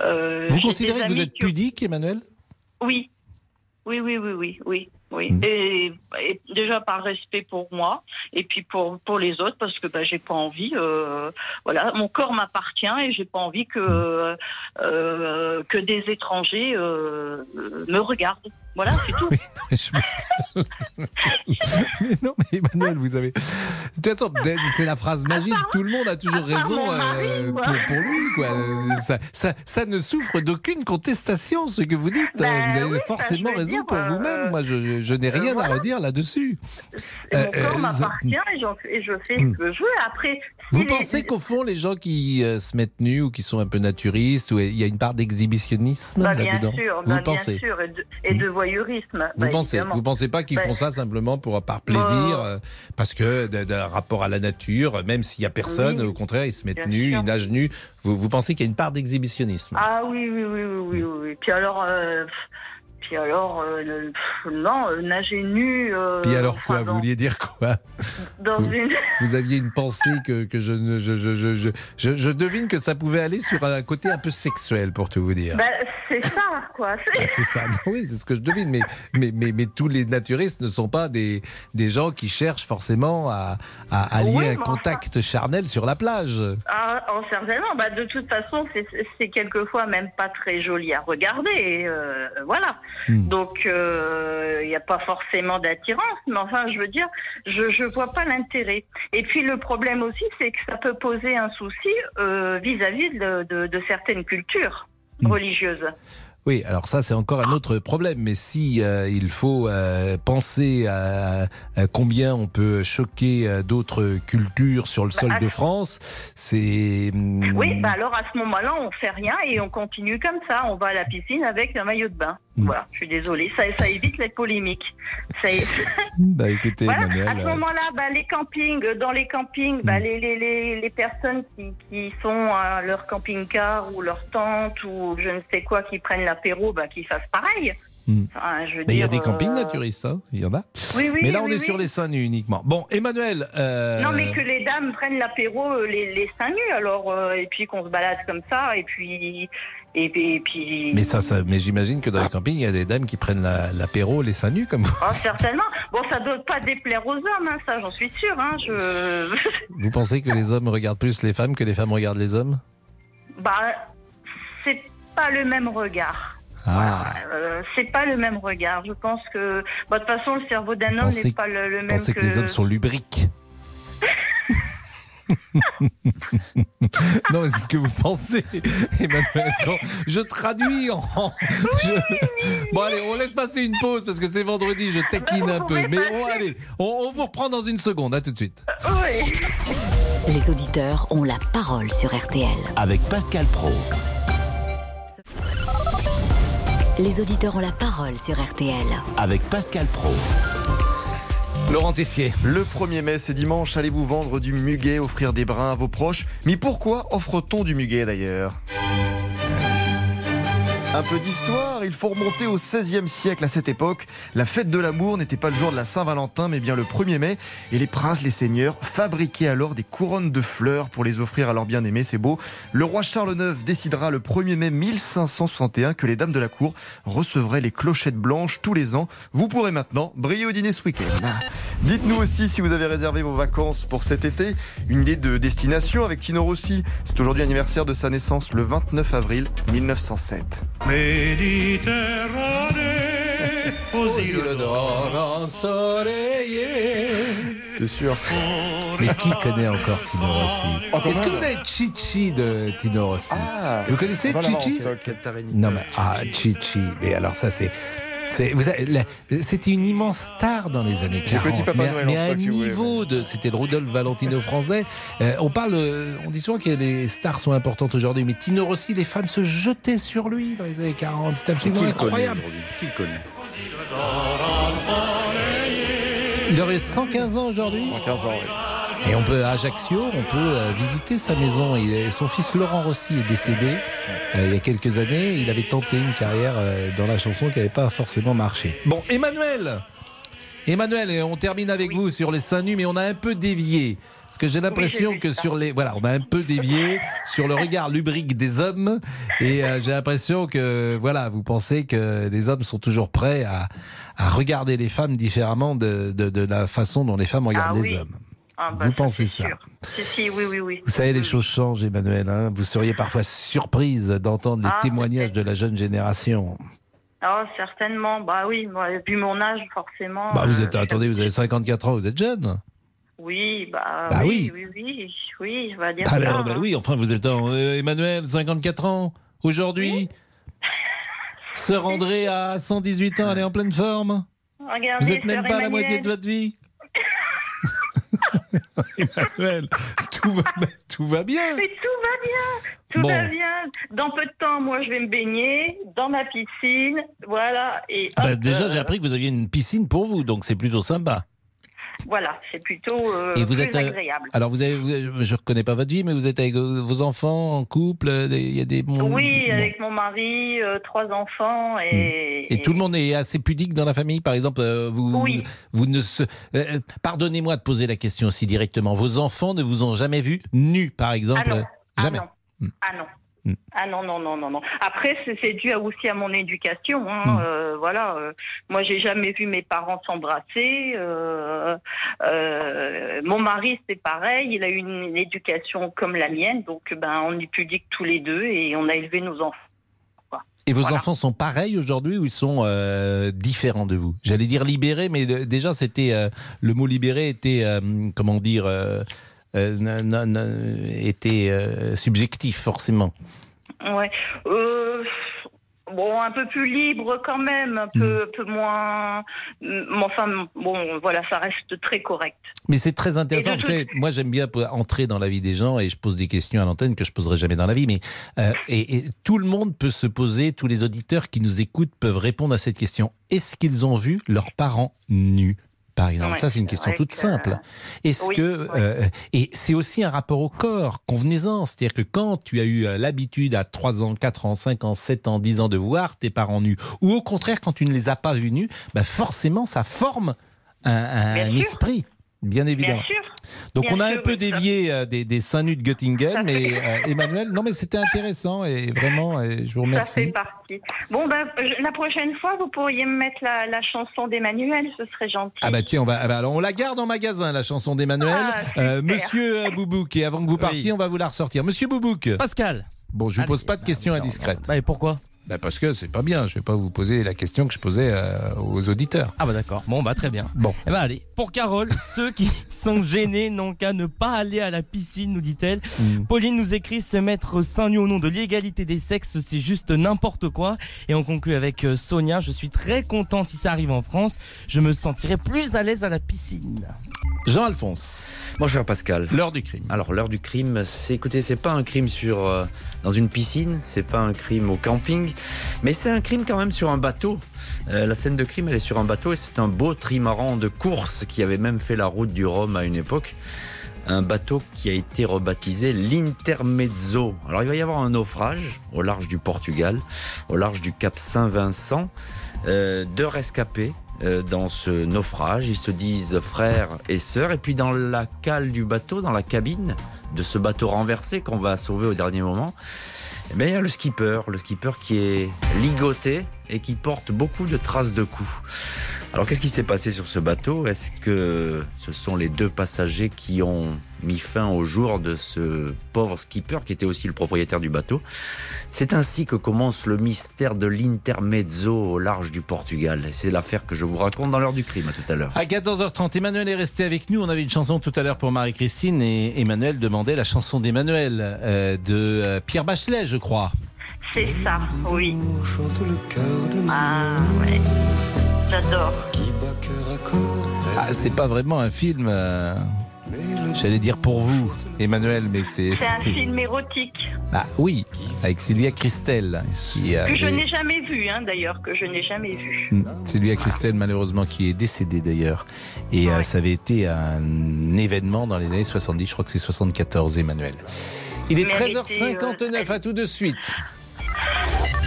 euh, Vous j'ai considérez que vous êtes qui pudique, Emmanuel? Oui. Oui, oui, oui, oui, oui. Oui. Mm. Et, et déjà par respect pour moi et puis pour pour les autres parce que bah, j'ai pas envie euh, voilà mon corps m'appartient et j'ai pas envie que euh, que des étrangers euh, me regardent voilà c'est tout mais non, mais Emmanuel, vous avez. De toute façon, c'est la phrase magique. Tout le monde a toujours raison euh, pour, pour lui. Quoi. Euh, Ça, ça, ça ne souffre d'aucune contestation, ce que vous dites. Ben vous avez forcément raison pour vous-même. Moi, je, je- je n'ai rien à redire là-dessus. mon Euh, corps euh, m'appartient et, je fais ce que je veux après Vous les- pensez qu'au fond, les gens qui euh, se mettent nus ou qui sont un peu naturistes, ou il y a une part d'exhibitionnisme bah, bien là-dedans sûr Vous bah, pensez bien sûr et de, et de voyeurisme Vous bah, pensez évidemment. Vous pensez pas qu'ils Bah, font ça simplement pour par plaisir, euh, parce que d'un rapport à la nature, même s'il y a personne, Oui, au contraire, ils se mettent bien nus, sûr. ils nagent nus. Vous, vous pensez qu'il y a une part d'exhibitionnisme Ah oui, oui, oui, oui, oui, oui. Puis alors, euh, puis alors, euh, pff, non, euh, nager nu. euh, Puis alors quoi enfin, Vous dans, vouliez dire quoi dans vous, une. vous aviez une pensée que, que je, ne- je, je, je, je, je- je devine que ça pouvait aller sur un côté un peu sexuel, pour tout vous dire. Bah, c'est ça, quoi. C'est- Ah, c'est ça, oui, c'est ce que je devine. Mais, mais, mais, mais tous les naturistes ne sont pas des, des gens qui cherchent forcément à, à, à lier Oui, un enfin- contact charnel sur la plage. Ah, oh, certainement. Bah, de toute façon, c'est- quelquefois même pas très joli à regarder. euh, voilà. Hmm. Donc, il n'y a pas forcément d'attirance. Mais enfin, je veux dire, je je vois pas l'intérêt. Et puis, le problème aussi, c'est que ça peut poser un souci euh, vis-à-vis de, de- de certaines cultures Hmm. religieuses. Oui, alors ça c'est encore un autre problème. Mais si euh, il faut euh, penser à, à combien on peut choquer euh, d'autres cultures sur le sol Bah, de France, c'est hum, Oui, bah alors à ce moment-là, on fait rien et on continue comme ça. On va à la piscine avec un maillot de bain. Hmm. Voilà, je suis désolée, ça, ça évite les polémiques. Ça bah écoutez, Voilà. Emmanuel, À ce euh, moment-là, bah, les campings, euh, dans les campings, bah, Mm. les, les, les, les personnes qui, qui sont à leur camping-car ou leur tente ou je ne sais quoi, qui prennent l'apéro, bah, qu'ils fassent pareil. Mm. Enfin, je veux mais il y a des campings euh, naturistes, hein, il y en a. Oui, oui, mais là on oui, est sur les seins nus uniquement. Bon, Emmanuel. euh, Non, mais que les dames prennent l'apéro, les, les seins nus, alors, euh, et puis qu'on se balade comme ça, et puis. Et puis. et puis- Mais ça, ça mais j'imagine que dans les campings, il y a des dames qui prennent la- l'apéro, les seins nus comme vous. Ah, certainement. Bon, ça doit pas déplaire aux hommes, hein, ça, j'en suis sûre. Hein, je... Vous pensez que les hommes regardent plus les femmes que les femmes regardent les hommes? Bah, c'est pas le même regard. Ah, Euh, c'est pas le même regard. Je pense que, bah, de toute façon, le cerveau d'un homme n'est pas le, le vous même pensez que... les hommes sont lubriques? non, mais c'est ce que vous pensez, Emmanuel. Quand je traduis en. je- Bon, allez, on laisse passer une pause parce que c'est vendredi, je taquine un peu. Mais on, allez, on, on vous reprend dans une seconde. À tout de suite. Les auditeurs ont la parole sur RTL. Avec Pascal Pro. Les auditeurs ont la parole sur RTL. Avec Pascal Pro. Laurent Tessier. Le 1er mai, c'est dimanche, allez-vous vendre du muguet, offrir des brins à vos proches? Mais pourquoi offre-t-on du muguet d'ailleurs? Un peu d'histoire, il faut remonter au XVIe siècle à cette époque. La fête de l'amour n'était pas le jour de la Saint-Valentin, mais bien le 1er mai. Et les princes, les seigneurs fabriquaient alors des couronnes de fleurs pour les offrir à leurs bien-aimés, c'est beau. Le roi Charles IX décidera le 1er mai 1561 que les dames de la cour recevraient les clochettes blanches tous les ans. Vous pourrez maintenant briller au dîner ce week-end. Dites-nous aussi si vous avez réservé vos vacances pour cet été. Une idée de destination avec Tino Rossi. C'est aujourd'hui l'anniversaire de sa naissance le 29 avril 1907. Méditerranée, aux îles d'or ensoleillées. C'est sûr. Mais qui connaît encore Tino Rossi Est-ce que vous avez Chichi de Tino Rossi Ah, Vous connaissez Chichi. Non mais ah Chichi. Mais alors ça c'est C'était une immense star dans les années J'ai 40. Petit Papa mais, Noël mais à un niveau de. C'était le Rudolf Valentino français. Euh, on parle. euh, On dit souvent que les stars sont importantes aujourd'hui, mais Tino Rossi, les femmes se jetaient sur lui dans les années 40. C'était absolument incroyable. aujourd'hui? Qui le connaît? Il aurait 115 ans aujourd'hui. 115 ans, oui. Et on peut à Ajaccio, on peut euh, visiter sa maison. Est- son fils Laurent Rossi est décédé euh, il y a quelques années. Il avait tenté une carrière euh, dans la chanson qui n'avait pas forcément marché. Bon, Emmanuel Emmanuel, et on termine avec vous sur les seins nus, mais on a un peu dévié. Parce que j'ai l'impression que sur les. Voilà, on a un peu dévié sur le regard lubrique des hommes. Et euh, j'ai l'impression que, voilà, vous pensez que les hommes sont toujours prêts à, à regarder les femmes différemment de, de, de la façon dont les femmes regardent Ah les oui. hommes. Ah, bah, vous pensez ça. Si, si, oui, oui, oui. vous savez, les choses changent, Emmanuel. hein. Vous seriez parfois surprise d'entendre les Ah, témoignages de la jeune génération. Ah, certainement. Bah oui, moi, vu mon âge, forcément. Bah, vous euh, êtes, attendez, vous avez 54 ans, vous êtes jeune. Oui, bah, Bah oui, oui, oui, oui, je vais dire Ah, ça. ben, ben hein. oui, enfin, vous êtes en, euh, Emmanuel, 54 ans, aujourd'hui. Sœur André à 118 ans, elle est en pleine forme. Regardez, Vous n'êtes même pas à la moitié de votre vie. Emmanuel, tout va, tout va bien. Mais tout va bien, tout Bon. va bien. Dans peu de temps, moi, je vais me baigner dans ma piscine, voilà. Et Bah, hop, déjà, euh, j'ai appris que vous aviez une piscine pour vous, donc c'est plutôt sympa. Voilà, c'est plutôt euh, Et vous plus êtes euh, agréable. alors vous avez, vous- je reconnais pas votre vie, mais vous êtes avec vos enfants en couple. euh, Il y a des bons- Oui, avec mon mari, euh, trois enfants et. Et tout le monde est assez pudique dans la famille, par exemple. euh, vous, Oui. vous ne se, pardonnez-moi de poser la question aussi directement. Vos enfants ne vous ont jamais vu nu, par exemple. Ah non. euh, Ah Jamais. non. Ah non. Ah non, non, non, non, non. Après, c'est dû aussi à mon éducation. hein, Hmm. euh, voilà. euh, moi, j'ai jamais vu mes parents s'embrasser. euh, mon mari, c'est pareil. Il a eu une, éducation comme la mienne. Donc, ben, on est pudiques tous les deux et on a élevé nos enfants. Et vos enfants sont pareils aujourd'hui ou ils sont différents de vous? J'allais dire libérés, mais le- déjà c'était le mot libéré était comment dire euh, non- était euh, subjectif forcément. Ouais. Euh, bon, un peu plus libre quand même, un peu, un peu moins. mais Enfin, bon, voilà, ça reste très correct. Mais c'est très intéressant. Vous savez, moi, j'aime bien entrer dans la vie des gens et je pose des questions à l'antenne que je poserai jamais dans la vie. Mais euh, et, et tout le monde peut se poser, tous les auditeurs qui nous écoutent peuvent répondre à cette question. Est-ce qu'ils ont vu leurs parents nus? Par exemple, Ouais, ça c'est une question toute que- simple. Est-ce Oui, que euh, et c'est aussi un rapport au corps, convenez-en, c'est-à-dire que quand tu as eu euh, l'habitude à 3 ans, 4 ans, 5 ans, 7 ans, 10 ans de voir tes parents nus, ou au contraire quand tu ne les as pas vus nus, bah forcément ça forme un, un Bien sûr. Bien évidemment. Bien sûr. Donc Bien on a sûr, un peu oui, dévié euh, des, des seins nus de Göttingen, mais euh, Emmanuel, non mais c'était intéressant et vraiment, et je vous Ça fait remercie. partie. Bon, ben, la prochaine fois, vous pourriez me mettre la, la chanson d'Emmanuel, ce serait gentil. Ah bah tiens, on va, ah bah alors on la garde en magasin la chanson d'Emmanuel. Ah. Euh, Monsieur euh, Boubouk, et avant que vous partiez, on va vous la ressortir. Monsieur Boubouk. Pascal. Bon, je vous Allez, pose pas de questions indiscrètes. Bah, et pourquoi? Bah parce que c'est pas bien. Je vais pas vous poser la question que je posais euh, aux auditeurs. Ah bah d'accord. Bon bah très bien. Bon. Eh bah allez, pour Carole, ceux qui sont gênés n'ont qu'à ne pas aller à la piscine, nous dit-elle. Mm. Pauline nous écrit se mettre seins nus au nom de l'égalité des sexes, c'est juste n'importe quoi. Et on conclut avec euh, Sonia, je suis très contente si ça arrive en France, je me sentirai plus à l'aise à la piscine. Jean-Alphonse. Bonjour Pascal. L'heure du crime. Alors l'heure du crime, c'est écoutez, c'est pas un crime sur euh, dans une piscine, c'est pas un crime au camping, mais c'est un crime quand même sur un bateau. Euh, la scène de crime, elle est sur un bateau et c'est un beau trimaran de course qui avait même fait la route du Rhum à une époque. Un bateau qui a été rebaptisé l'Intermezzo. Alors il va y avoir un naufrage au large du Portugal, au large du Cap Saint-Vincent. Euh, deux rescapés dans ce naufrage. Ils se disent frères et sœurs. Et puis dans la cale du bateau, dans la cabine de ce bateau renversé qu'on va sauver au dernier moment, eh bien, il y a le skipper, le skipper qui est ligoté et qui porte beaucoup de traces de coups. Alors qu'est-ce qui s'est passé sur ce bateau? Est-ce que ce sont les deux passagers qui ont mis fin au jour de ce pauvre skipper qui était aussi le propriétaire du bateau? C'est ainsi que commence le mystère de l'Intermezzo au large du Portugal. C'est l'affaire que je vous raconte dans l'heure du crime à tout à l'heure. À 14h30, Emmanuel est resté avec nous. On avait une chanson tout à l'heure pour Marie-Christine et Emmanuel demandait la chanson d'Emmanuel euh, de euh, Pierre Bachelet, je crois. C'est ça, oui. Ah, ouais. J'adore. Ah, c'est pas vraiment un film. euh, J'allais dire pour vous, Emmanuel, mais c'est. C'est un film érotique Ah oui, avec Sylvia Christel. Qui que je n'ai jamais vu, hein, d'ailleurs, que je n'ai jamais vu. Mm. Sylvia Christel, malheureusement, qui est décédée d'ailleurs. Et euh, ça avait été un événement dans les années 70, je crois que c'est 74, Emmanuel. Il est Mérité, 13h59, à tout de suite.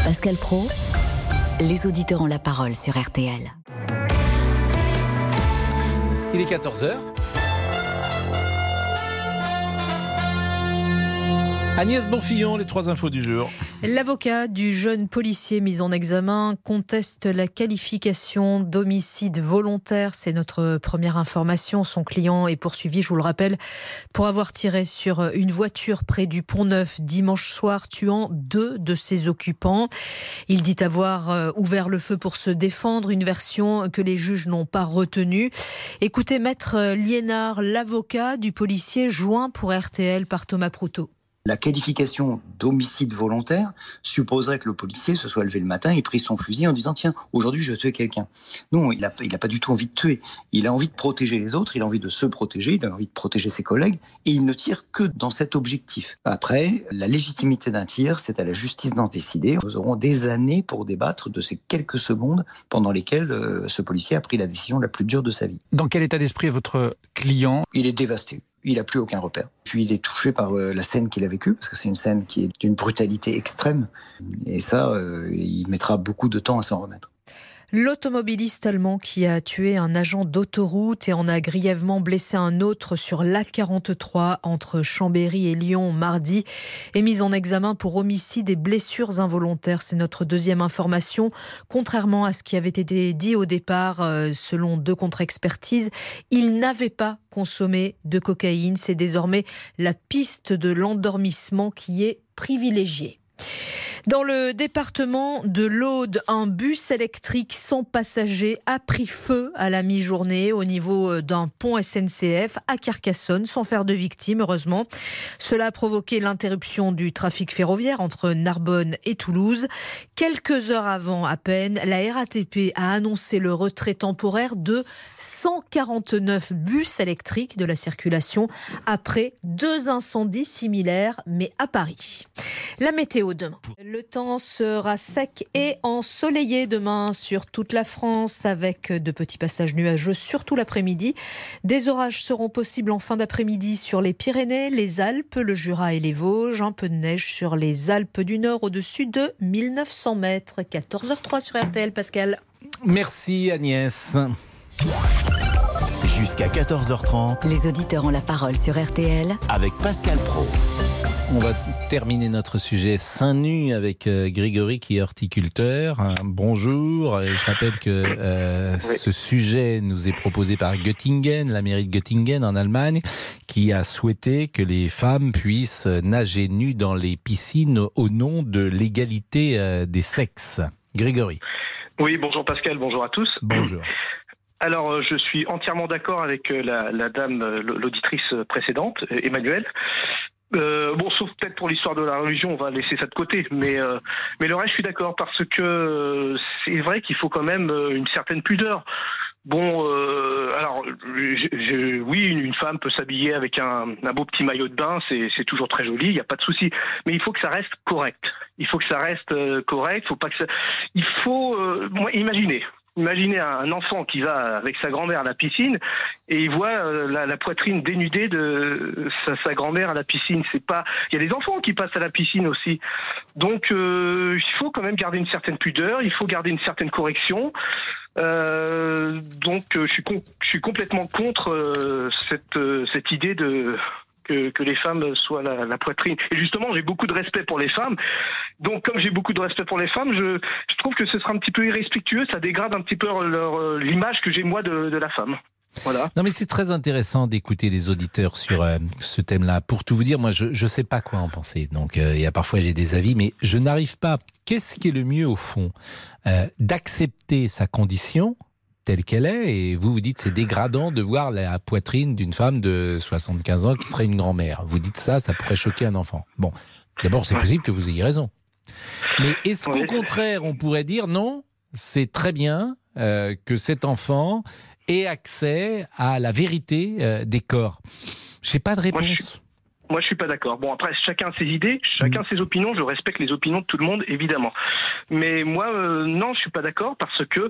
Pascal Pro, les auditeurs ont la parole sur RTL. Il est 14h. Agnès Bonfillon, les trois infos du jour. L'avocat du jeune policier mis en examen conteste la qualification d'homicide volontaire. C'est notre première information. Son client est poursuivi, je vous le rappelle, pour avoir tiré sur une voiture près du Pont Neuf dimanche soir, tuant deux de ses occupants. Il dit avoir euh, ouvert le feu pour se défendre, une version que les juges n'ont pas retenue. Écoutez, maître Liénard, l'avocat du policier joint pour RTL par Thomas Proutot. La qualification d'homicide volontaire supposerait que le policier se soit levé le matin et pris son fusil en disant tiens aujourd'hui je vais tuer quelqu'un. Non, il n'a il a pas du tout envie de tuer. Il a envie de protéger les autres, il a envie de se protéger, il a envie de protéger ses collègues et il ne tire que dans cet objectif. Après, la légitimité d'un tir, c'est à la justice d'en décider. Nous aurons des années pour débattre de ces quelques secondes pendant lesquelles euh, ce policier a pris la décision la plus dure de sa vie. Dans quel état d'esprit est votre client? Il est dévasté. Il n'a plus aucun repère. Puis il est touché par euh, la scène qu'il a vécue, parce que c'est une scène qui est d'une brutalité extrême. Et ça, euh, il mettra beaucoup de temps à s'en remettre. L'automobiliste allemand qui a tué un agent d'autoroute et en a grièvement blessé un autre sur l'A43 entre Chambéry et Lyon mardi est mis en examen pour homicide et blessures involontaires. C'est notre deuxième information. Contrairement à ce qui avait été dit au départ, euh, selon deux contre-expertises, il n'avait pas consommé de cocaïne. C'est désormais la piste de l'endormissement qui est privilégiée. Dans le département de l'Aude, un bus électrique sans passagers a pris feu à la mi-journée au niveau d'un pont SNCF à Carcassonne, sans faire de victimes, heureusement. Cela a provoqué l'interruption du trafic ferroviaire entre Narbonne et Toulouse. Quelques heures avant à peine, la RATP a annoncé le retrait temporaire de 149 bus électriques de la circulation après deux incendies similaires, mais à Paris. La météo demain. Le temps sera sec et ensoleillé demain sur toute la France avec de petits passages nuageux, surtout l'après-midi. Des orages seront possibles en fin d'après-midi sur les Pyrénées, les Alpes, le Jura et les Vosges. Un peu de neige sur les Alpes du Nord au-dessus de 1900 mètres. 14h03 sur RTL, Pascal. Merci Agnès. Jusqu'à 14h30 Les auditeurs ont la parole sur RTL avec Pascal Pro. On va terminer notre sujet seins nus avec euh, Grégory qui est horticulteur. Hein, bonjour. Euh, Je rappelle que euh, ce sujet nous est proposé par Göttingen, la mairie de Göttingen en Allemagne, qui a souhaité que les femmes puissent nager nues dans les piscines au nom de l'égalité euh, des sexes. Grégory. Oui, bonjour Pascal, bonjour à tous. Bonjour. Alors, je suis entièrement d'accord avec la, la dame, l'auditrice précédente, euh, Emmanuel. Euh, bon, sauf peut-être pour l'histoire de la religion, on va laisser ça de côté. Mais, euh, mais le reste, je suis d'accord parce que euh, c'est vrai qu'il faut quand même euh, une certaine pudeur. Bon, alors, oui, une, femme peut s'habiller avec un, un beau petit maillot de bain, c'est toujours très joli, il n'y a pas de souci. Mais il faut que ça reste correct. Il faut que ça reste correct. Faut pas que ça... Il faut, euh, imaginez. Imaginez un enfant qui va avec sa grand-mère à la piscine et il voit euh, la, poitrine dénudée de sa, grand-mère à la piscine. C'est pas. Il y a des enfants qui passent à la piscine aussi. Donc euh, il faut quand même garder une certaine pudeur. Il faut garder une certaine correction. Euh, donc je suis complètement contre cette cette idée de que, les femmes soient la, poitrine. Et justement, j'ai beaucoup de respect pour les femmes. Donc, comme j'ai beaucoup de respect pour les femmes, je, trouve que ce sera un petit peu irrespectueux. Ça dégrade un petit peu euh, l'image que j'ai moi de, la femme. Voilà. Non mais c'est très intéressant d'écouter les auditeurs sur euh, ce thème-là. Pour tout vous dire, moi je ne sais pas quoi en penser. Donc euh, il y a parfois j'ai des avis, mais je n'arrive pas. Qu'est-ce qui est le mieux au fond D'accepter sa condition telle qu'elle est et vous vous dites c'est dégradant de voir la poitrine d'une femme de 75 ans qui serait une grand-mère. Vous dites ça, ça pourrait choquer un enfant. Bon, d'abord c'est possible que vous ayez raison. Mais est-ce qu'au contraire on pourrait dire non c'est très bien euh, que cet enfant ait accès à la vérité euh, des corps? Je n'ai pas de réponse. Moi, je suis pas d'accord. Bon, après, chacun a ses idées, chacun ses opinions. Je respecte les opinions de tout le monde, évidemment. Mais moi, euh, non, je suis pas d'accord parce que, euh,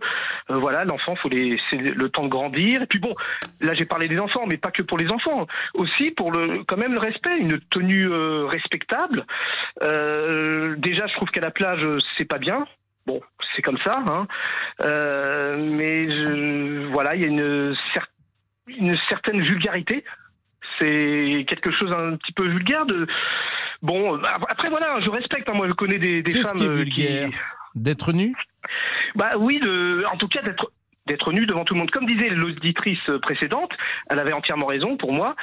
voilà, l'enfant, faut les, c'est le temps de grandir. Et puis bon, là, j'ai parlé des enfants, mais pas que pour les enfants. Aussi pour le, quand même le respect, une tenue euh, respectable. Déjà, je trouve qu'à la plage, c'est pas bien. Bon, c'est comme ça, hein. Mais je- voilà, il y a une certaine vulgarité c'est quelque chose un petit peu vulgaire de bon après voilà je respecte hein, moi je connais des, femmes qui est euh, vulgaire D'être nu bah oui de en tout cas d'être d'être nu devant tout le monde comme disait l'auditrice précédente elle avait entièrement raison pour moi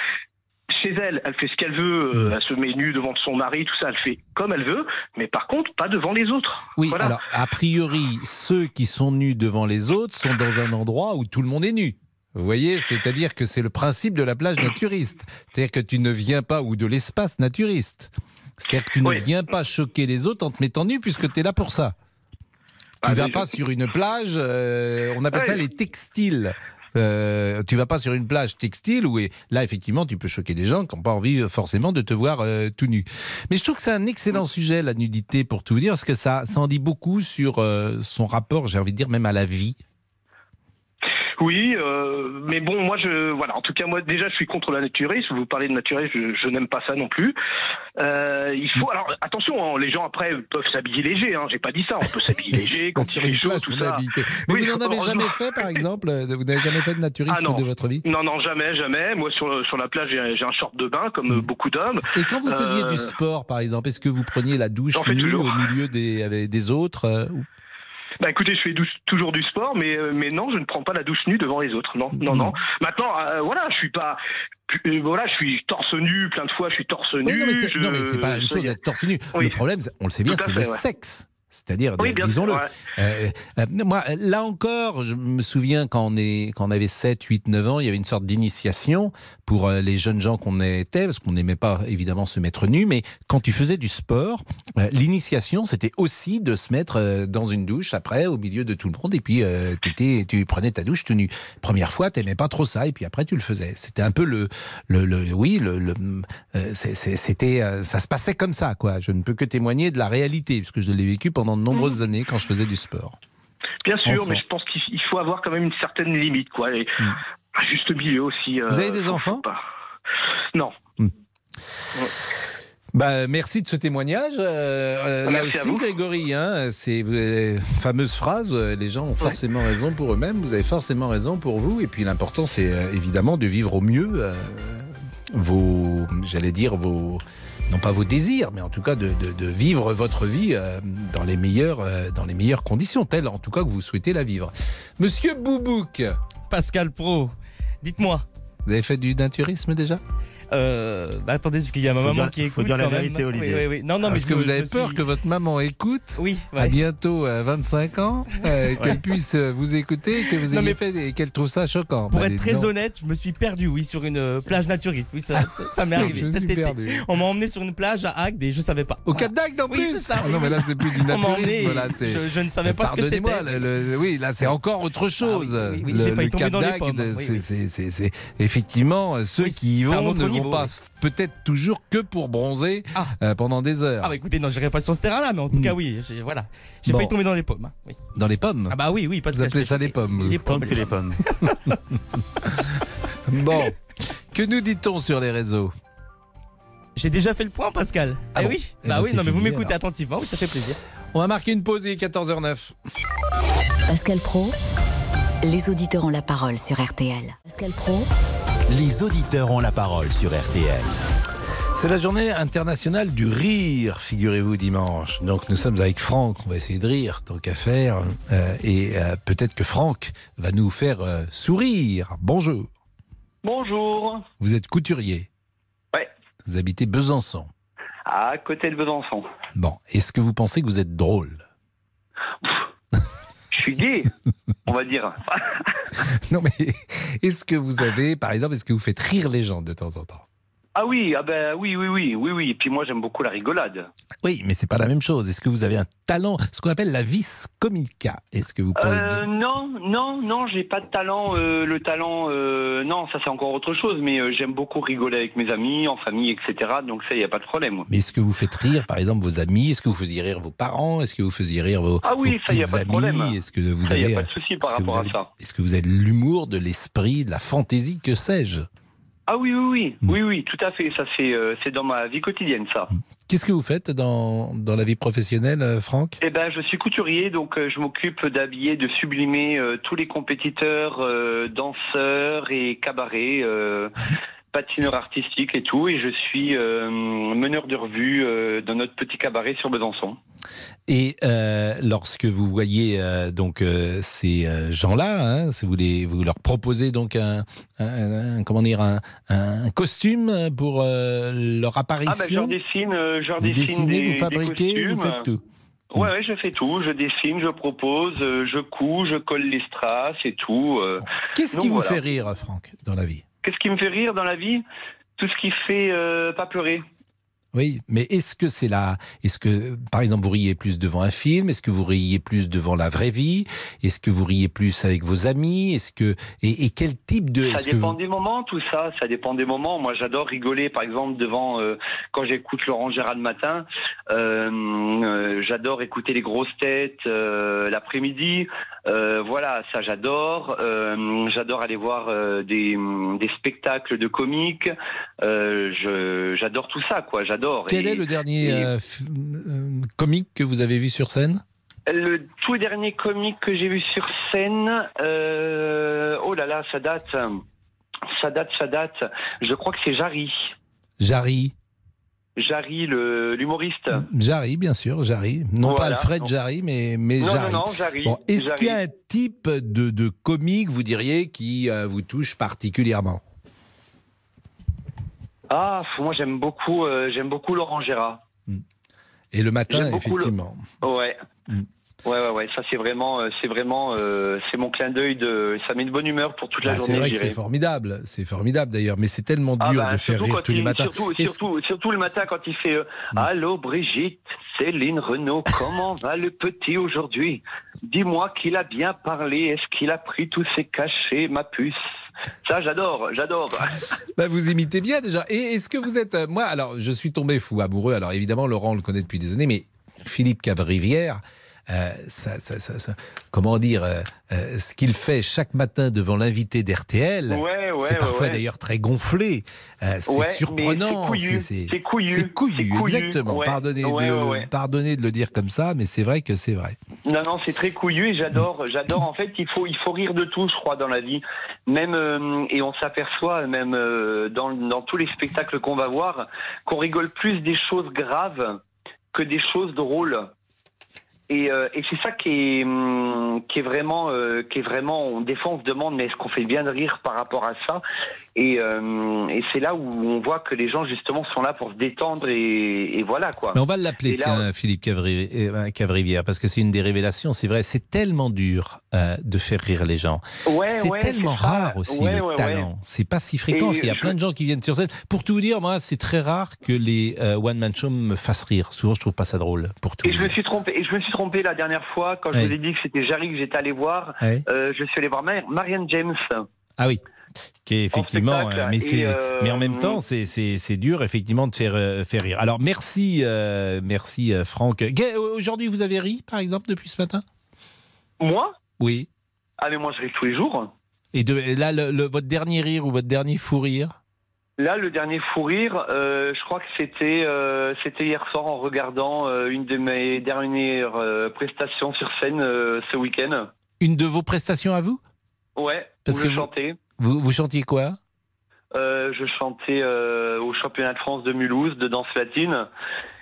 chez elle, elle fait ce qu'elle veut, euh, elle se met nue devant son mari, tout ça, elle fait comme elle veut, mais par contre, pas devant les autres. Oui, Voilà. alors a priori, ceux qui sont nus devant les autres sont dans un endroit où tout le monde est nu. Vous voyez, c'est-à-dire que c'est le principe de la plage naturiste. C'est-à-dire que tu ne viens pas, ou de l'espace naturiste. C'est-à-dire que tu ne viens pas choquer les autres en te mettant nu puisque tu es là pour ça. Tu Ah, vas pas je- sur une plage, euh, on appelle ça les textiles. Euh, tu vas pas sur une plage textile où là effectivement tu peux choquer des gens qui n'ont pas envie euh, forcément de te voir euh, tout nu. Mais je trouve que c'est un excellent sujet la nudité pour tout vous dire parce que ça, ça en dit beaucoup sur son rapport, j'ai envie de dire même à la vie. Oui, euh, mais bon, moi, je, voilà, en tout cas, moi, déjà, je suis contre la naturisme. Vous parlez de naturisme, je, je n'aime pas ça non plus. Euh, il faut, alors, attention, hein, les gens après peuvent s'habiller léger. Hein, J'ai pas dit ça. On peut s'habiller léger quand il fait chaud, tout ça. habilité. Mais Oui, vous n'en avez jamais fait par exemple euh, Vous n'avez jamais fait de naturisme Ah non. de votre vie? Non, non, jamais, jamais. Moi, sur, sur la plage, j'ai un short de bain, comme euh, beaucoup d'hommes. Et quand vous faisiez Euh, du sport par exemple, est-ce que vous preniez la douche nue au milieu des, avec des autres Bah écoutez, je fais dou- toujours du sport, mais euh, mais non, je ne prends pas la douche nue devant les autres. Non, non, non. Maintenant, euh, voilà, je suis pas, euh, voilà, je suis torse nu plein de fois. Je suis torse nu. Oui, non, mais c'est je- pas la même chose d'être torse nu. Oui. Le problème, on le sait bien, c'est le ouais. sexe. C'est-à-dire, Oui, disons-le. ouais. Euh, euh, moi, là encore, je me souviens quand on, est, quand on avait 7, 8, 9 ans, il y avait une sorte d'initiation pour euh, les jeunes gens qu'on était, parce qu'on n'aimait pas évidemment se mettre nu, mais quand tu faisais du sport, l'initiation, c'était aussi de se mettre dans une douche après, au milieu de tout le monde, et puis t'étais- tu prenais ta douche tout nu. Première fois, t'aimais pas trop ça, et puis après, tu le faisais. C'était un peu le. le, le- oui, le, c'était, ça se passait comme ça, quoi. Je ne peux que témoigner de la réalité, puisque je l'ai vécu pendant de nombreuses années quand je faisais du sport. Bien sûr, Enfant. mais je pense qu'il il faut avoir quand même une certaine limite, quoi. Et un juste milieu aussi. Vous avez des enfants? Non. Bah, merci de ce témoignage. Euh, euh, là à aussi, vous. Grégory, hein, c'est euh, fameuse phrase. euh, Les gens ont forcément raison pour eux-mêmes. Vous avez forcément raison pour vous. Et puis l'important, c'est euh, évidemment de vivre au mieux euh, vos, j'allais dire vos, non pas vos désirs, mais en tout cas de, de- de vivre votre vie euh, dans les meilleures, euh, dans les meilleures conditions, telles en tout cas que vous souhaitez la vivre. Monsieur Boubouk, Pascal Pro, dites-moi. vous avez fait du naturisme déjà? Euh, bah attendez, parce qu'il y a ma Faut maman dire- qui faut écoute. dire la quand même. vérité, Olivier. Oui, oui, oui. Non, non, Parce que vous avez peur suis- que votre maman écoute Oui, à bientôt à 25 ans, euh, qu'elle puisse euh, vous écouter que vous Non, ayez mais- fait et qu'elle trouve ça choquant. Pour Bah, être très honnête, je me suis perdu, oui, sur une euh, plage naturiste. Oui, ça, ça, ça m'est arrivé. Je cet suis été. perdu. On m'a emmené sur une plage à Agde et je savais pas. Au. Cap d'Agde en plus ça. Ah Non mais là c'est plus du naturisme là je- je ne savais pas ce que Pardonnez-moi, c'était. le- oui là c'est encore autre chose. Ah oui, oui, Le- j'ai failli tomber Cap dans les d'Agde, pommes. C'est- effectivement ceux qui y vont niveau, pas oui. peut-être toujours que pour bronzer euh, pendant des heures. Ah bah écoutez, non, j'irai pas sur ce terrain-là, mais en tout cas, oui, j'ai- voilà. J'ai Bon. failli tomber dans les pommes. hein, oui. Dans les pommes Ah bah oui, oui, parce Vous que appelez ça les pommes Les pommes, c'est les pommes. Bon, que nous dit-on sur les réseaux? J'ai déjà fait le point, Pascal. Ah eh bon oui, Eh bah ben, oui, non, mais vous m'écoutez alors. attentivement, oui, ça fait plaisir. On va marquer une pause, il est 14h09. Pascal Pro, les auditeurs ont la parole sur RTL. Pascal Pro, Les auditeurs ont la parole sur RTL. C'est la journée internationale du rire, figurez-vous, dimanche. Donc nous sommes avec Franck, on va essayer de rire, tant qu'à faire. Euh, et euh, peut-être que Franck va nous faire euh, sourire. Bonjour. Bonjour. Vous êtes couturier. Ouais. Vous habitez Besançon. À côté de Besançon. Bon, est-ce que vous pensez que vous êtes drôle? On va dire. Non mais est-ce que vous avez, par exemple, est-ce que vous faites rire les gens de temps en temps? Ah oui, ah ben oui, oui, oui, oui, oui. Et puis moi, j'aime beaucoup la rigolade. Oui, mais c'est pas la même chose. Est-ce que vous avez un talent, ce qu'on appelle la vis comica? Est-ce que vous pouvez... Euh, non, non, non, j'ai pas de talent. euh, le talent, euh, non, ça c'est encore autre chose. Mais euh, j'aime beaucoup rigoler avec mes amis, en famille, etc. Donc ça, il y a pas de problème. Mais est-ce que vous faites rire, par exemple, vos amis? Est-ce que vous faisiez rire vos parents? Est-ce que vous faisiez rire vos, Ah oui, vos ça, y a pas de problème. Est-ce que vous Ça, y avez a pas de souci par rapport à ça. Est-ce que vous avez de l'humour, de l'esprit, de la fantaisie, que sais-je? Ah oui, oui, oui, Hmm. oui, oui, tout à fait. Ça, c'est, euh, c'est dans ma vie quotidienne, ça. Qu'est-ce que vous faites dans, dans la vie professionnelle, euh, Franck? Eh ben, je suis couturier, donc euh, je m'occupe d'habiller, de sublimer euh, tous les compétiteurs, danseurs et cabarets, patineurs artistiques et tout. Et je suis euh, meneur de revue euh, dans notre petit cabaret sur Besançon. Et euh, lorsque vous voyez donc ces gens-là, hein, si vous, les, vous leur proposez donc un, un- un- comment dire un, un costume pour leur Ah ben, je apparition. dessine, je vous dessine dessinez, des, vous fabriquez, des vous faites tout? Ouais, ouais, je fais tout. Je dessine, je propose, je couds, je colle les strass et tout. Qu'est-ce qui vous voilà. fait rire, Franck, dans la vie? Qu'est-ce qui me fait rire dans la vie Tout ce qui fait euh, pas pleurer. Oui, mais est-ce que c'est là Est-ce que, par exemple, vous riez plus devant un film? Est-ce que vous riez plus devant la vraie vie? Est-ce que vous riez plus avec vos amis? Est-ce que et, et quel type de Ça que dépend des moments, tout ça. Ça dépend des moments. Moi, j'adore rigoler, par exemple, devant euh, quand j'écoute Laurent Gérard le matin. Euh, euh, j'adore écouter les grosses têtes l'après-midi. Voilà, ça j'adore. J'adore aller voir des, des spectacles de comiques. J'adore tout ça, quoi. J'adore. Quel Et- est le dernier et- euh, f- euh, comique que vous avez vu sur scène? Le tout dernier comique que j'ai vu sur scène, euh, oh là là, ça date, ça date, ça date. Je crois que c'est Jarry. Jarry. Jarry, le- l'humoriste. Jarry, bien sûr, Jarry. Non pas. Alfred Jarry, mais, mais Non, non, Jarry. non, Jarry. Bon, Est-ce qu'il y a un type de, de comique, vous diriez, qui euh, vous touche particulièrement? Ah, moi j'aime beaucoup, euh, j'aime beaucoup Laurent Gérard. Et le matin, le- effectivement. Ouais. Ouais, ouais, ouais, ça c'est vraiment, euh, c'est vraiment, euh, c'est mon clin d'œil de, ça met de bonne humeur pour toute la Bah, c'est journée. vrai je que c'est formidable, c'est formidable d'ailleurs, mais c'est tellement Ah dur bah, de faire rire tous les matins. Surtout, Est-ce- surtout, surtout le matin quand il fait euh, Mm. Allô Brigitte, Céline Renaud, comment va le petit aujourd'hui? Dis-moi qu'il a bien parlé, est-ce qu'il a pris tous ses cachets, ma puce? Ça j'adore, j'adore. Bah, vous imitez bien déjà. Et est-ce que vous êtes. euh, moi, alors, je suis tombé fou amoureux. Alors, évidemment, Laurent, on le connaît depuis des années, mais Philippe Cavrivière. Euh, ça, ça- ça- ça- comment dire, euh, euh, ce qu'il fait chaque matin devant l'invité d'RTL, Ouais, ouais, c'est parfois ouais. d'ailleurs très gonflé, c'est surprenant. c'est couillu, c'est- couillu, exactement. Pardonnez, de, pardonnez de le dire comme ça, mais c'est vrai que c'est vrai. Non, non, c'est très couillu et j'adore, j'adore. En fait, il faut, il faut rire de tout, je crois, dans la vie. Même et on s'aperçoit, même dans, dans tous les spectacles qu'on va voir, qu'on rigole plus des choses graves que des choses drôles. Et, euh, et c'est ça qui est, hum, vraiment, euh, qui est vraiment. On, des fois, on se demande, mais est-ce qu'on fait bien de rire par rapport à ça? Et, euh, et c'est là où on voit que les gens justement sont là pour se détendre et, et voilà quoi. Mais on va l'appeler, Philippe euh, Cavrivière, parce que c'est une des révélations. C'est vrai, c'est tellement dur euh, de faire rire les gens. Ouais, c'est ouais, tellement ça. rare aussi Ouais, le talent. C'est pas si fréquent. Et parce qu'il y a je- plein de gens qui viennent sur scène. Pour tout vous dire, moi, c'est très rare que les euh, one man show me fassent rire. Souvent, je trouve pas ça drôle. Pour tout. Et je me suis trompé. Et je me suis trompé la dernière fois quand je vous ai dit que c'était Jarry que j'étais allé voir. Je suis allé voir Mar- Marianne James. Ah oui. Qui est effectivement, euh, mais, c'est, euh, mais en même temps, c'est, c'est, c'est dur effectivement de faire, euh, faire rire. Alors merci, euh, merci Franck. Aujourd'hui, vous avez ri, par exemple, depuis ce matin? Moi? Oui. Ah mais moi je ris tous les jours. Et, de, et là, le- le- votre dernier rire ou votre dernier fou rire? Là, le dernier fou rire, euh, je crois que c'était euh, c'était hier soir en regardant euh, une de mes dernières prestations sur scène ce week-end. Une de vos prestations à vous? Ouais, Parce où que je vous- chantais. Vous, vous chantiez quoi? Euh, je chantais euh, au championnat de France de Mulhouse de danse latine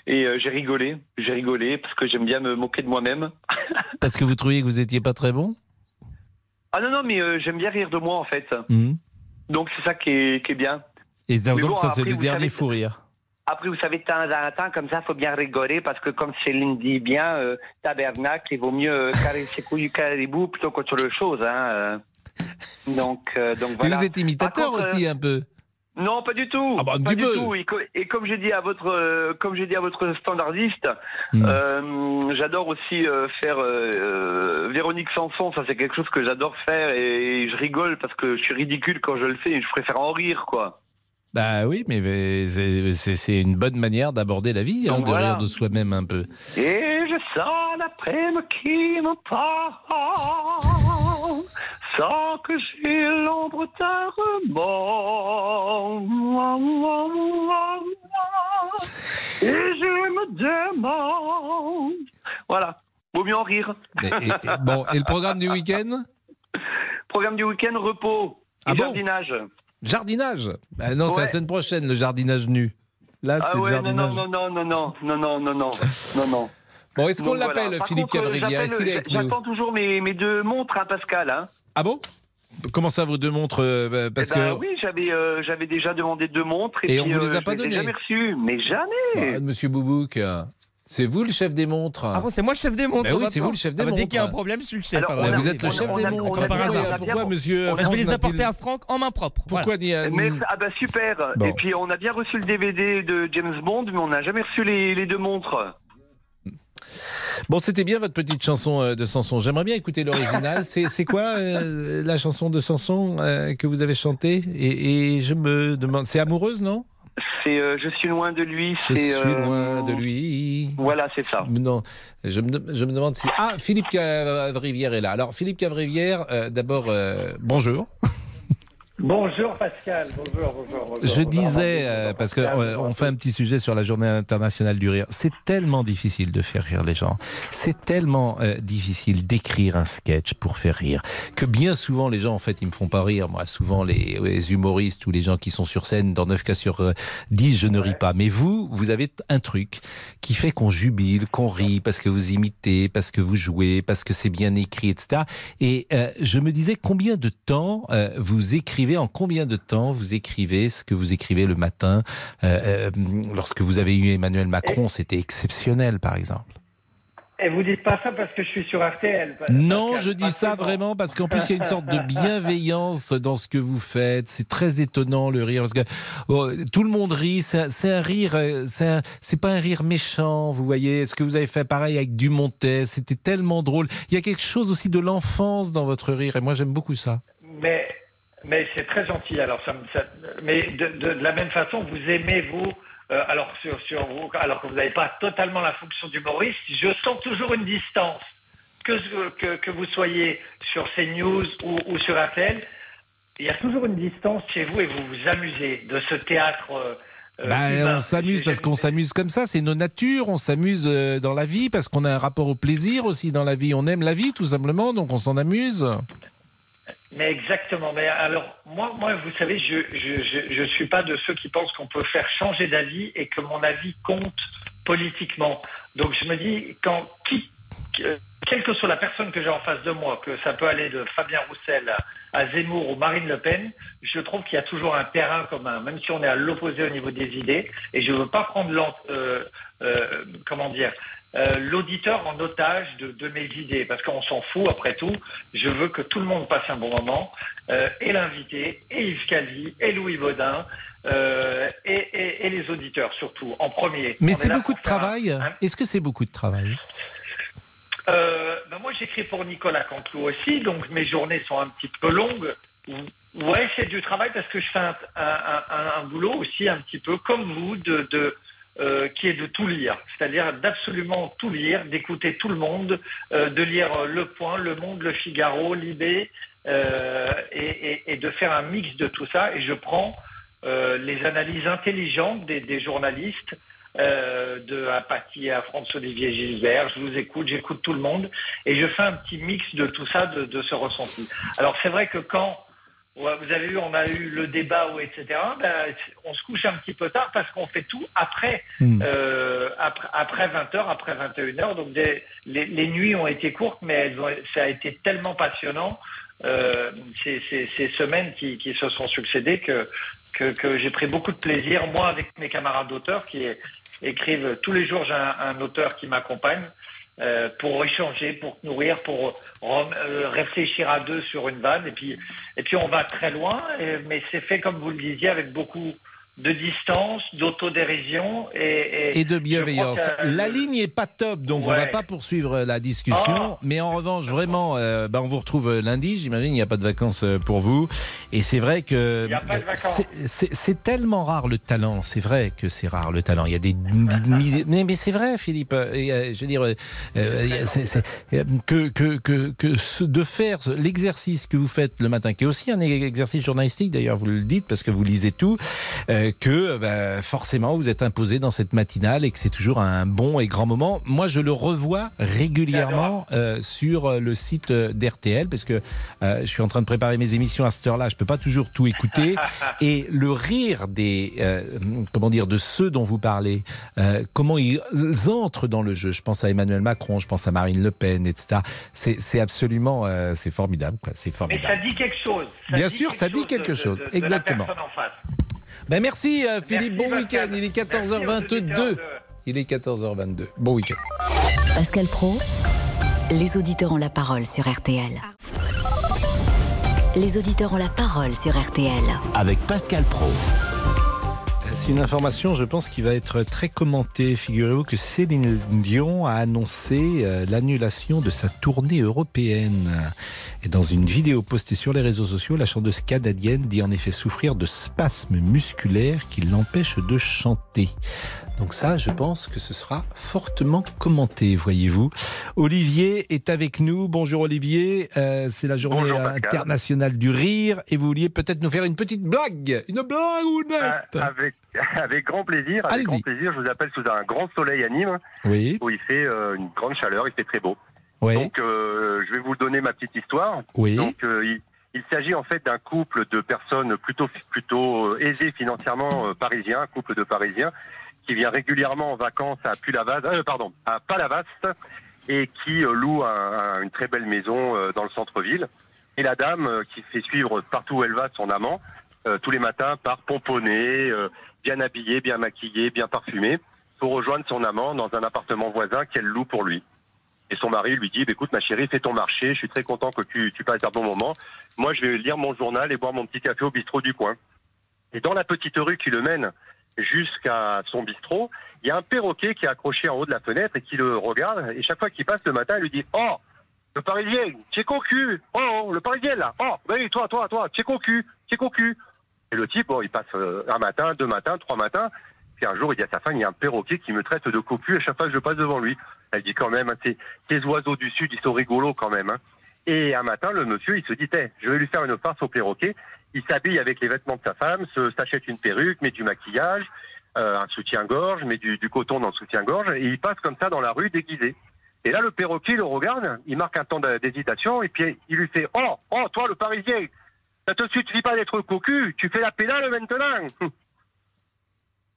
et euh, j'ai rigolé, j'ai rigolé parce que j'aime bien me moquer de moi-même. Parce que vous trouviez que vous étiez pas très bon? Ah non non mais j'aime bien rire de moi en fait. Mhm. Donc c'est ça qui est, qui est bien. Et donc, bon, ça, c'est le dernier savez- fou rire. Après, vous savez, de temps en temps, comme ça, faut bien rigoler parce que, comme Céline dit bien, euh, tabernacle, il vaut mieux euh, caresser couilles caribou plutôt qu'autre chose. Hein, euh. Donc, euh, donc Et voilà. vous êtes imitateur contre, aussi euh, un peu Non, pas du tout. Ah bah, pas du peu. tout. Et, co- et comme j'ai dit à votre, euh, comme j'ai dit à votre standardiste, Hmm. euh, j'adore aussi euh, faire euh, euh, Véronique Sanson. Ça, c'est quelque chose que j'adore faire et je rigole parce que je suis ridicule quand je le fais et je préfère en rire, quoi. Bah oui, mais c'est- une bonne manière d'aborder la vie, hein, de voilà. rire de soi-même un peu. Et je sens l'après-midi qui me parle, sans que j'ai l'ombre d'un remords. Et je me demande. Voilà, vaut mieux en rire. Et- et- et- bon, et le programme du week-end? Programme du week-end, repos et Ah bon? jardinage. Jardinage? Ah Non, c'est la semaine prochaine, le jardinage nu. Là, Ah c'est ouais, jardinage. non, non, non, non, non, non, non, non, non, non. Bon, est-ce qu'on l'appelle, voilà. Philippe Cavrivière Est-ce qu'il est avec nous J'attends toujours mes, mes deux montres, hein, Pascal. Hein. Ah bon? Comment ça, vos deux montres euh, bah, Parce Eh ben que. oui, j'avais euh, j'avais déjà demandé deux montres et, Et on puis, vous les a euh, pas données jamais reçues, mais jamais. Bah, Monsieur Boubouk, euh, c'est vous le chef des montres Ah bon, c'est moi le chef des montres. Bah oui, c'est vous le chef des Ah bah, montres. Dès qu'il y a un problème, je suis le chef. Alors, Ah bah, Bah, a- Vous êtes le chef on des montres. a on Pourquoi, monsieur Bah, je vais les apporter à Franck en main propre. Pourquoi Voilà. Mais, ah bah super. Bon. Et puis on a bien reçu le DVD de James Bond, mais on n'a jamais reçu les, les deux montres. Bon, c'était bien votre petite chanson euh, de Sanson. J'aimerais bien écouter l'original. C'est quoi euh, la chanson de Sanson euh, que vous avez chantée? Et, et je me demande, c'est amoureuse, non? C'est euh, Je suis loin de lui. Je suis euh, loin de lui. Voilà, c'est ça. Non, je me, je me demande si. Ah, Philippe Cavrivière est là. Alors, Philippe Cavrivière, euh, d'abord, euh, bonjour. Bonjour Pascal, bonjour, bonjour. bonjour. Je Bonjour, disais, bonjour, euh, parce que Pascal, euh, on fait un petit sujet sur la journée internationale du rire. C'est tellement difficile de faire rire les gens. C'est tellement euh, difficile d'écrire un sketch pour faire rire que bien souvent les gens, en fait, ils me font pas rire. Moi, souvent les, les humoristes ou les gens qui sont sur scène, dans 9 cas sur euh, 10, je ne ris pas. Mais vous, vous avez un truc qui fait qu'on jubile, qu'on rit parce que vous imitez, parce que vous jouez, parce que c'est bien écrit, etc. Et euh, je me disais combien de temps euh, vous écrivez, en combien de temps vous écrivez ce que vous écrivez le matin. Euh, euh, lorsque vous avez eu Emmanuel Macron, c'était exceptionnel, par exemple. Et vous dites pas ça parce que je suis sur RTL. Non, je dis ça vraiment parce qu'en plus il y a une sorte de bienveillance dans ce que vous faites. C'est très étonnant le rire parce que oh, tout le monde rit. C'est un, un rire, euh, c'est pas un rire méchant. Vous voyez, ce que vous avez fait pareil avec Dumontet, c'était tellement drôle. Il y a quelque chose aussi de l'enfance dans votre rire et moi j'aime beaucoup ça. Mais, mais c'est très gentil. Alors, ça, me- ça- mais de, de- de la même façon, vous aimez vous. euh, alors, sur, sur vous, alors que vous n'avez pas totalement la fonction d'humoriste, je sens toujours une distance. Que, que, que vous soyez sur CNews ou, ou sur RTL, il y a toujours une distance chez vous et vous vous amusez de ce théâtre. euh, euh, Bah, humain. on s'amuse parce qu'on s'amuse comme ça, c'est nos natures, on s'amuse dans la vie parce qu'on a un rapport au plaisir aussi dans la vie. On aime la vie tout simplement, donc on s'en amuse. Mais exactement. Mais alors, moi, vous savez, je je, je, je suis pas de ceux qui pensent qu'on peut faire changer d'avis et que mon avis compte politiquement. Donc, je me dis, quand quelle que soit la personne que j'ai en face de moi, que ça peut aller de Fabien Roussel à, Zemmour ou Marine Le Pen, je trouve qu'il y a toujours un terrain commun, même si on est à l'opposé au niveau des idées. Et je veux pas prendre l'en- euh, euh, comment dire euh, l'auditeur en otage de, de mes idées, parce qu'on s'en fout après tout. Je veux que tout le monde passe un bon moment, euh, et l'invité, et Yves Calvi, et Louis Baudin, euh, et, et- et les auditeurs surtout, en premier. Mais c'est beaucoup de travail. un- Est-ce que c'est beaucoup de travail? Ben moi, j'écris pour Nicolas Canteloup aussi, donc mes journées sont un petit peu longues. Ouais, c'est du travail parce que je fais un, un- un- un boulot aussi un petit peu comme vous, de, de, euh, qui est de tout lire, c'est-à-dire d'absolument tout lire, d'écouter tout le monde, euh, de lire euh, Le Point, Le Monde, Le Figaro, Libé, euh, et, de faire un mix de tout ça. Et je prends les analyses intelligentes des, des journalistes, de Apathy à François-Olivier Gilbert. Je vous écoute, j'écoute tout le monde, et je fais un petit mix de tout ça, de ce ressenti. Alors c'est vrai que quand ouais, vous avez vu, on a eu le débat ou etc. ben, on se couche un petit peu tard parce qu'on fait tout après, Hmm. euh, après, après 20 heures, après 21 heures. Donc des- les, les nuits ont été courtes, mais elles ont- ça a été tellement passionnant euh, ces, ces- ces semaines qui, qui se sont succédées que, que, que j'ai pris beaucoup de plaisir, moi avec mes camarades d'auteurs qui écrivent tous les jours, j'ai un, un auteur qui m'accompagne. Euh, pour échanger, pour nourrir, pour rem- euh, réfléchir à deux sur une vanne. Et puis, et puis on va très loin, mais c'est fait, comme vous le disiez, avec beaucoup de distance, d'autodérision et, et de je bienveillance. que- La ligne est pas top, donc on Ouais. va pas poursuivre la discussion. Oh. mais en revanche, vraiment, euh, ben, on vous retrouve euh, lundi. J'imagine il n'y a pas de vacances euh, pour vous. Et c'est vrai que de euh, c'est- tellement rare le talent. C'est vrai que c'est rare le talent. Il y a des mais, mais c'est vrai, Philippe. Euh, et, euh, je veux dire, euh, euh, c'est- euh, que que que que ce- de faire ce- l'exercice que vous faites le matin, qui est aussi un exercice journalistique. D'ailleurs, vous le dites parce que vous lisez tout. euh, que bah, forcément vous êtes imposé dans cette matinale et que c'est toujours un bon et grand moment. Moi, je le revois régulièrement euh, sur euh, le site euh, d'RTL parce que euh, je suis en train de préparer mes émissions à cette heure-là. Je peux pas toujours tout écouter et le rire des euh, comment dire de ceux dont vous parlez, euh, comment ils entrent dans le jeu. Je pense à Emmanuel Macron, je pense à Marine Le Pen, etc. C'est absolument euh, c'est formidable. quoi. C'est Mais formidable. ça dit quelque chose. Bien sûr, ça dit quelque chose. de- de la Exactement. Ben merci euh, Philippe, bon Pascal. week-end. Il est Merci aux 14h22. auditeurs de- Il est 14h22. Bon week-end. Pascal Pro, les auditeurs ont la parole sur RTL. Les auditeurs ont la parole sur RTL. Avec Pascal Pro. C'est une information, je pense, qui va être très commentée. Figurez-vous que Céline Dion a annoncé euh, l'annulation de sa tournée européenne. Et dans une vidéo postée sur les réseaux sociaux, la chanteuse canadienne dit en effet souffrir de spasmes musculaires qui l'empêchent de chanter. Donc ça, je pense que ce sera fortement commenté, voyez-vous. Olivier est avec nous. Bonjour Olivier. Euh, c'est la journée Bonjour, internationale du rire et vous vouliez peut-être nous faire une petite blague, une blague ou Euh, avec, avec grand plaisir. Avec grand plaisir. Je vous appelle sous un grand soleil à Nîmes, Oui. où il fait euh, une grande chaleur, il fait très beau. Oui. Donc, euh, je vais vous donner ma petite histoire. Oui. Donc, il, il s'agit en fait d'un couple de personnes plutôt plutôt aisées financièrement, parisiens, un couple de Parisiens qui vient régulièrement en vacances à Pulavas, euh, pardon, à Palavas, et qui euh, loue un- un- une très belle maison euh, dans le centre-ville. Et la dame euh, qui fait suivre partout où elle va son amant tous les matins par pomponné, bien habillé, bien maquillé, bien parfumé, pour rejoindre son amant dans un appartement voisin qu'elle loue pour lui. Et son mari lui dit, Bah, écoute ma chérie, fais ton marché, je suis très content que tu, tu passes un bon moment. Moi, je vais lire mon journal et boire mon petit café au bistrot du coin. Et dans la petite rue qui le mène jusqu'à son bistrot, il y a un perroquet qui est accroché en haut de la fenêtre et qui le regarde. Et chaque fois qu'il passe le matin, il lui dit, oh, le Parisien, tu es cocu. Oh, le Parisien là. Oh, ben oui, toi, toi, toi, tu es cocu, tu es cocu. Et le type, bon, il passe euh, un matin, deux matins, trois matins. Puis un jour, il dit à sa femme, il y a un perroquet qui me traite de cocu à chaque fois que je passe devant lui. Elle dit quand même, hein, ces, ces oiseaux du sud, ils sont rigolos quand même. hein. Et un matin, le monsieur, il se dit, Hey, je vais lui faire une farce au perroquet. Il s'habille avec les vêtements de sa femme, s'achète une perruque, met du maquillage, euh, un soutien-gorge, met du, coton dans le soutien-gorge, et il passe comme ça dans la rue déguisé. Et là, le perroquet le regarde, il marque un temps d'h- d'hésitation, et puis il lui fait Oh, oh, toi, le Parisien, ça te suffit pas d'être cocu, tu fais la pédale maintenant.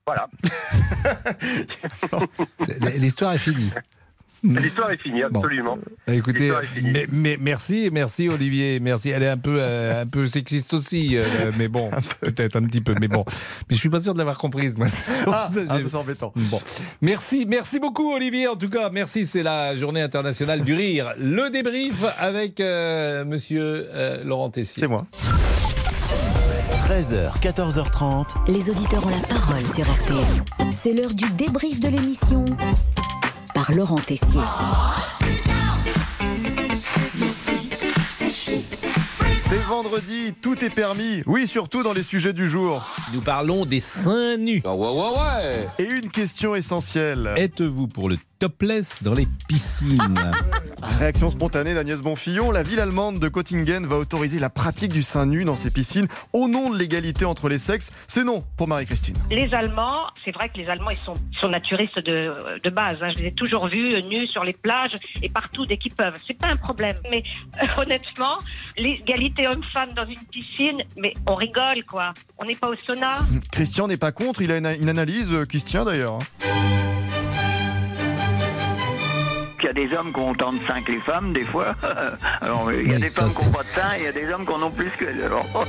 Voilà. L'histoire est finie. L'histoire est finie, absolument. Bah, Écoutez, L'histoire est finie. mais, mais- merci, merci Olivier, merci. Elle est un peu, euh, un peu sexiste aussi, euh, mais bon, peut-être un petit peu, mais bon. Mais je suis pas sûr de l'avoir comprise, moi. Ah, ça, ah, c'est embêtant. Bon, merci, merci beaucoup Olivier. En tout cas, merci. C'est la Journée internationale du rire. Le débrief avec euh, Monsieur euh, Laurent Tessier. C'est moi. 13h, 14h30. Les auditeurs ont la parole sur RTL. C'est l'heure du débrief de l'émission Laurent Tessier. C'est vendredi, tout est permis. Oui, surtout dans les sujets du jour. Nous parlons des seins nus. Et une question essentielle. Êtes-vous pour le topless dans les piscines? Réaction spontanée d'Agnès Bonfillon, la ville allemande de Göttingen va autoriser la pratique du sein nu dans ses piscines au nom de l'égalité entre les sexes. C'est non pour Marie-Christine. Les Allemands, c'est vrai que les Allemands, ils sont, sont naturistes de, de base. hein. Je les ai toujours vus euh, nus sur les plages et partout dès qu'ils peuvent. C'est pas un problème. Mais euh, honnêtement, l'égalité homme-femme dans une piscine, mais on rigole, quoi. On n'est pas au sauna. Christian n'est pas contre, il a une, une analyse euh, qui se tient d'ailleurs. Hein. Il y a des hommes qui ont autant de seins que les femmes, des fois. Alors, il y a Oui, des femmes qui c'est- n'ont pas de seins et il y a des hommes qui en ont plus que. Alors,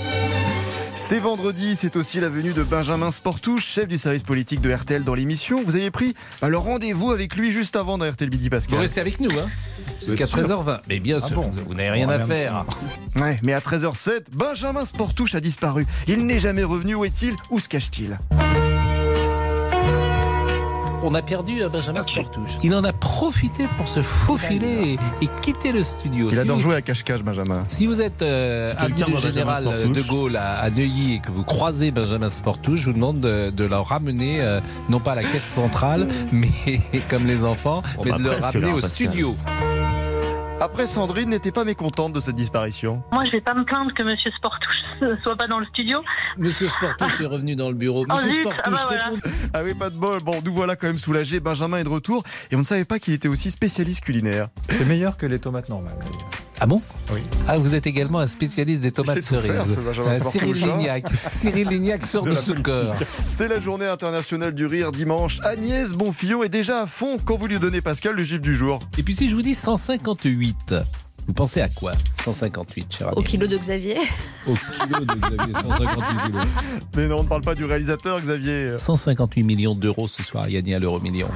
C'est vendredi, c'est aussi la venue de Benjamin Sportouche, chef du service politique de RTL dans l'émission. Vous avez pris bah, le rendez-vous avec lui juste avant dans RTL Midi Pascal. Vous restez avec nous, hein Jusqu'à Bien sûr. 13h20. Mais bien Ah sûr, bon vous, n'avez rien à faire. Ouais, mais à 13h07, Benjamin Sportouche a disparu. Il n'est jamais revenu. Où est-il Où se cache-t-il? On a perdu euh, Benjamin Sportouche. Il en a profité pour se faufiler et, et quitter le studio. Il Si adore vous- jouer à cache-cache, Benjamin. Si vous êtes euh, avenue Général euh, Sportouche. de Gaulle à, à Neuilly et que vous croisez Benjamin Sportouche, je vous demande de, de le ramener, euh, non pas à la caisse centrale, mais comme les enfants, mais bah, de le ramener au studio. Après, Sandrine n'était pas mécontente de cette disparition. Moi, je vais pas me plaindre que Monsieur Sportouche ne soit pas dans le studio. Monsieur Sportouche est revenu dans le bureau. Oh, Monsieur Sportouche, ah bah voilà. Ah oui, pas de bol. Bon, nous voilà quand même soulagés. Benjamin est de retour et on ne savait pas qu'il était aussi spécialiste culinaire. C'est meilleur que les tomates normales. Ah bon? Oui. Ah, vous êtes également un spécialiste des tomates faire, cerises. Euh, Cyril hein. Lignac. Cyril Lignac sort de, la ce corps. C'est la journée internationale du rire dimanche. Agnès Bonfillon est déjà à fond quand vous lui donnez Pascal le gif du jour. Et puis si je vous dis 158, vous pensez à quoi? 158, cher Au kilo de Xavier. Au kilo de Xavier, 158 kilos. Mais non, on ne parle pas du réalisateur, Xavier. 158 millions d'euros ce soir gagner à l'euro million.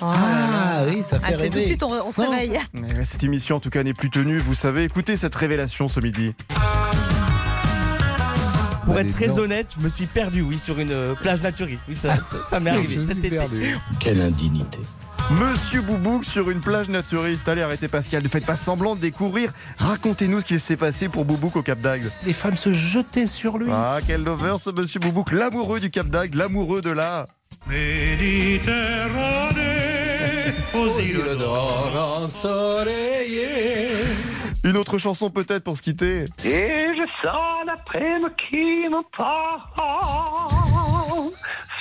Ah, oui, ça fait Ah, rêver. tout de suite, on, on se réveille. Mais cette émission, en tout cas, n'est plus tenue. Vous savez, écoutez cette révélation ce midi. Pour Bah, être très honnête, je me suis perdu, oui, sur une euh, plage naturiste. Oui, ça, ça, ça m'est arrivé cet été. perdu. Quelle indignité. Monsieur Boubouk sur une plage naturiste. Allez, arrêtez Pascal, ne faites pas semblant de découvrir. Racontez-nous ce qu'il s'est passé pour Boubouk au Cap d'Agde. Les femmes se jetaient sur lui. Ah, quel lover ce Monsieur Boubouk, l'amoureux du Cap d'Agde, l'amoureux de la... Méditerranée, aux îles d'or ensoleillées. Une autre chanson peut-être pour se quitter. Et je sens l'après-midi qui me parle,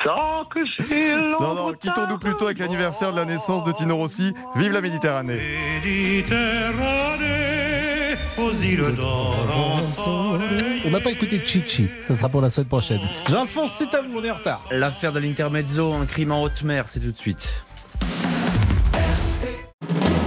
sans que j'ai Non, non, quittons-nous plutôt avec l'anniversaire de la naissance de Tino Rossi. Vive la Méditerranée. Méditerranée, aux îles d'or ensoleillées. On n'a pas écouté Chichi, ça sera pour la semaine prochaine. Jean-Alphonse, c'est à vous, on est en retard. L'affaire de l'intermezzo, un crime en haute mer, c'est tout de suite.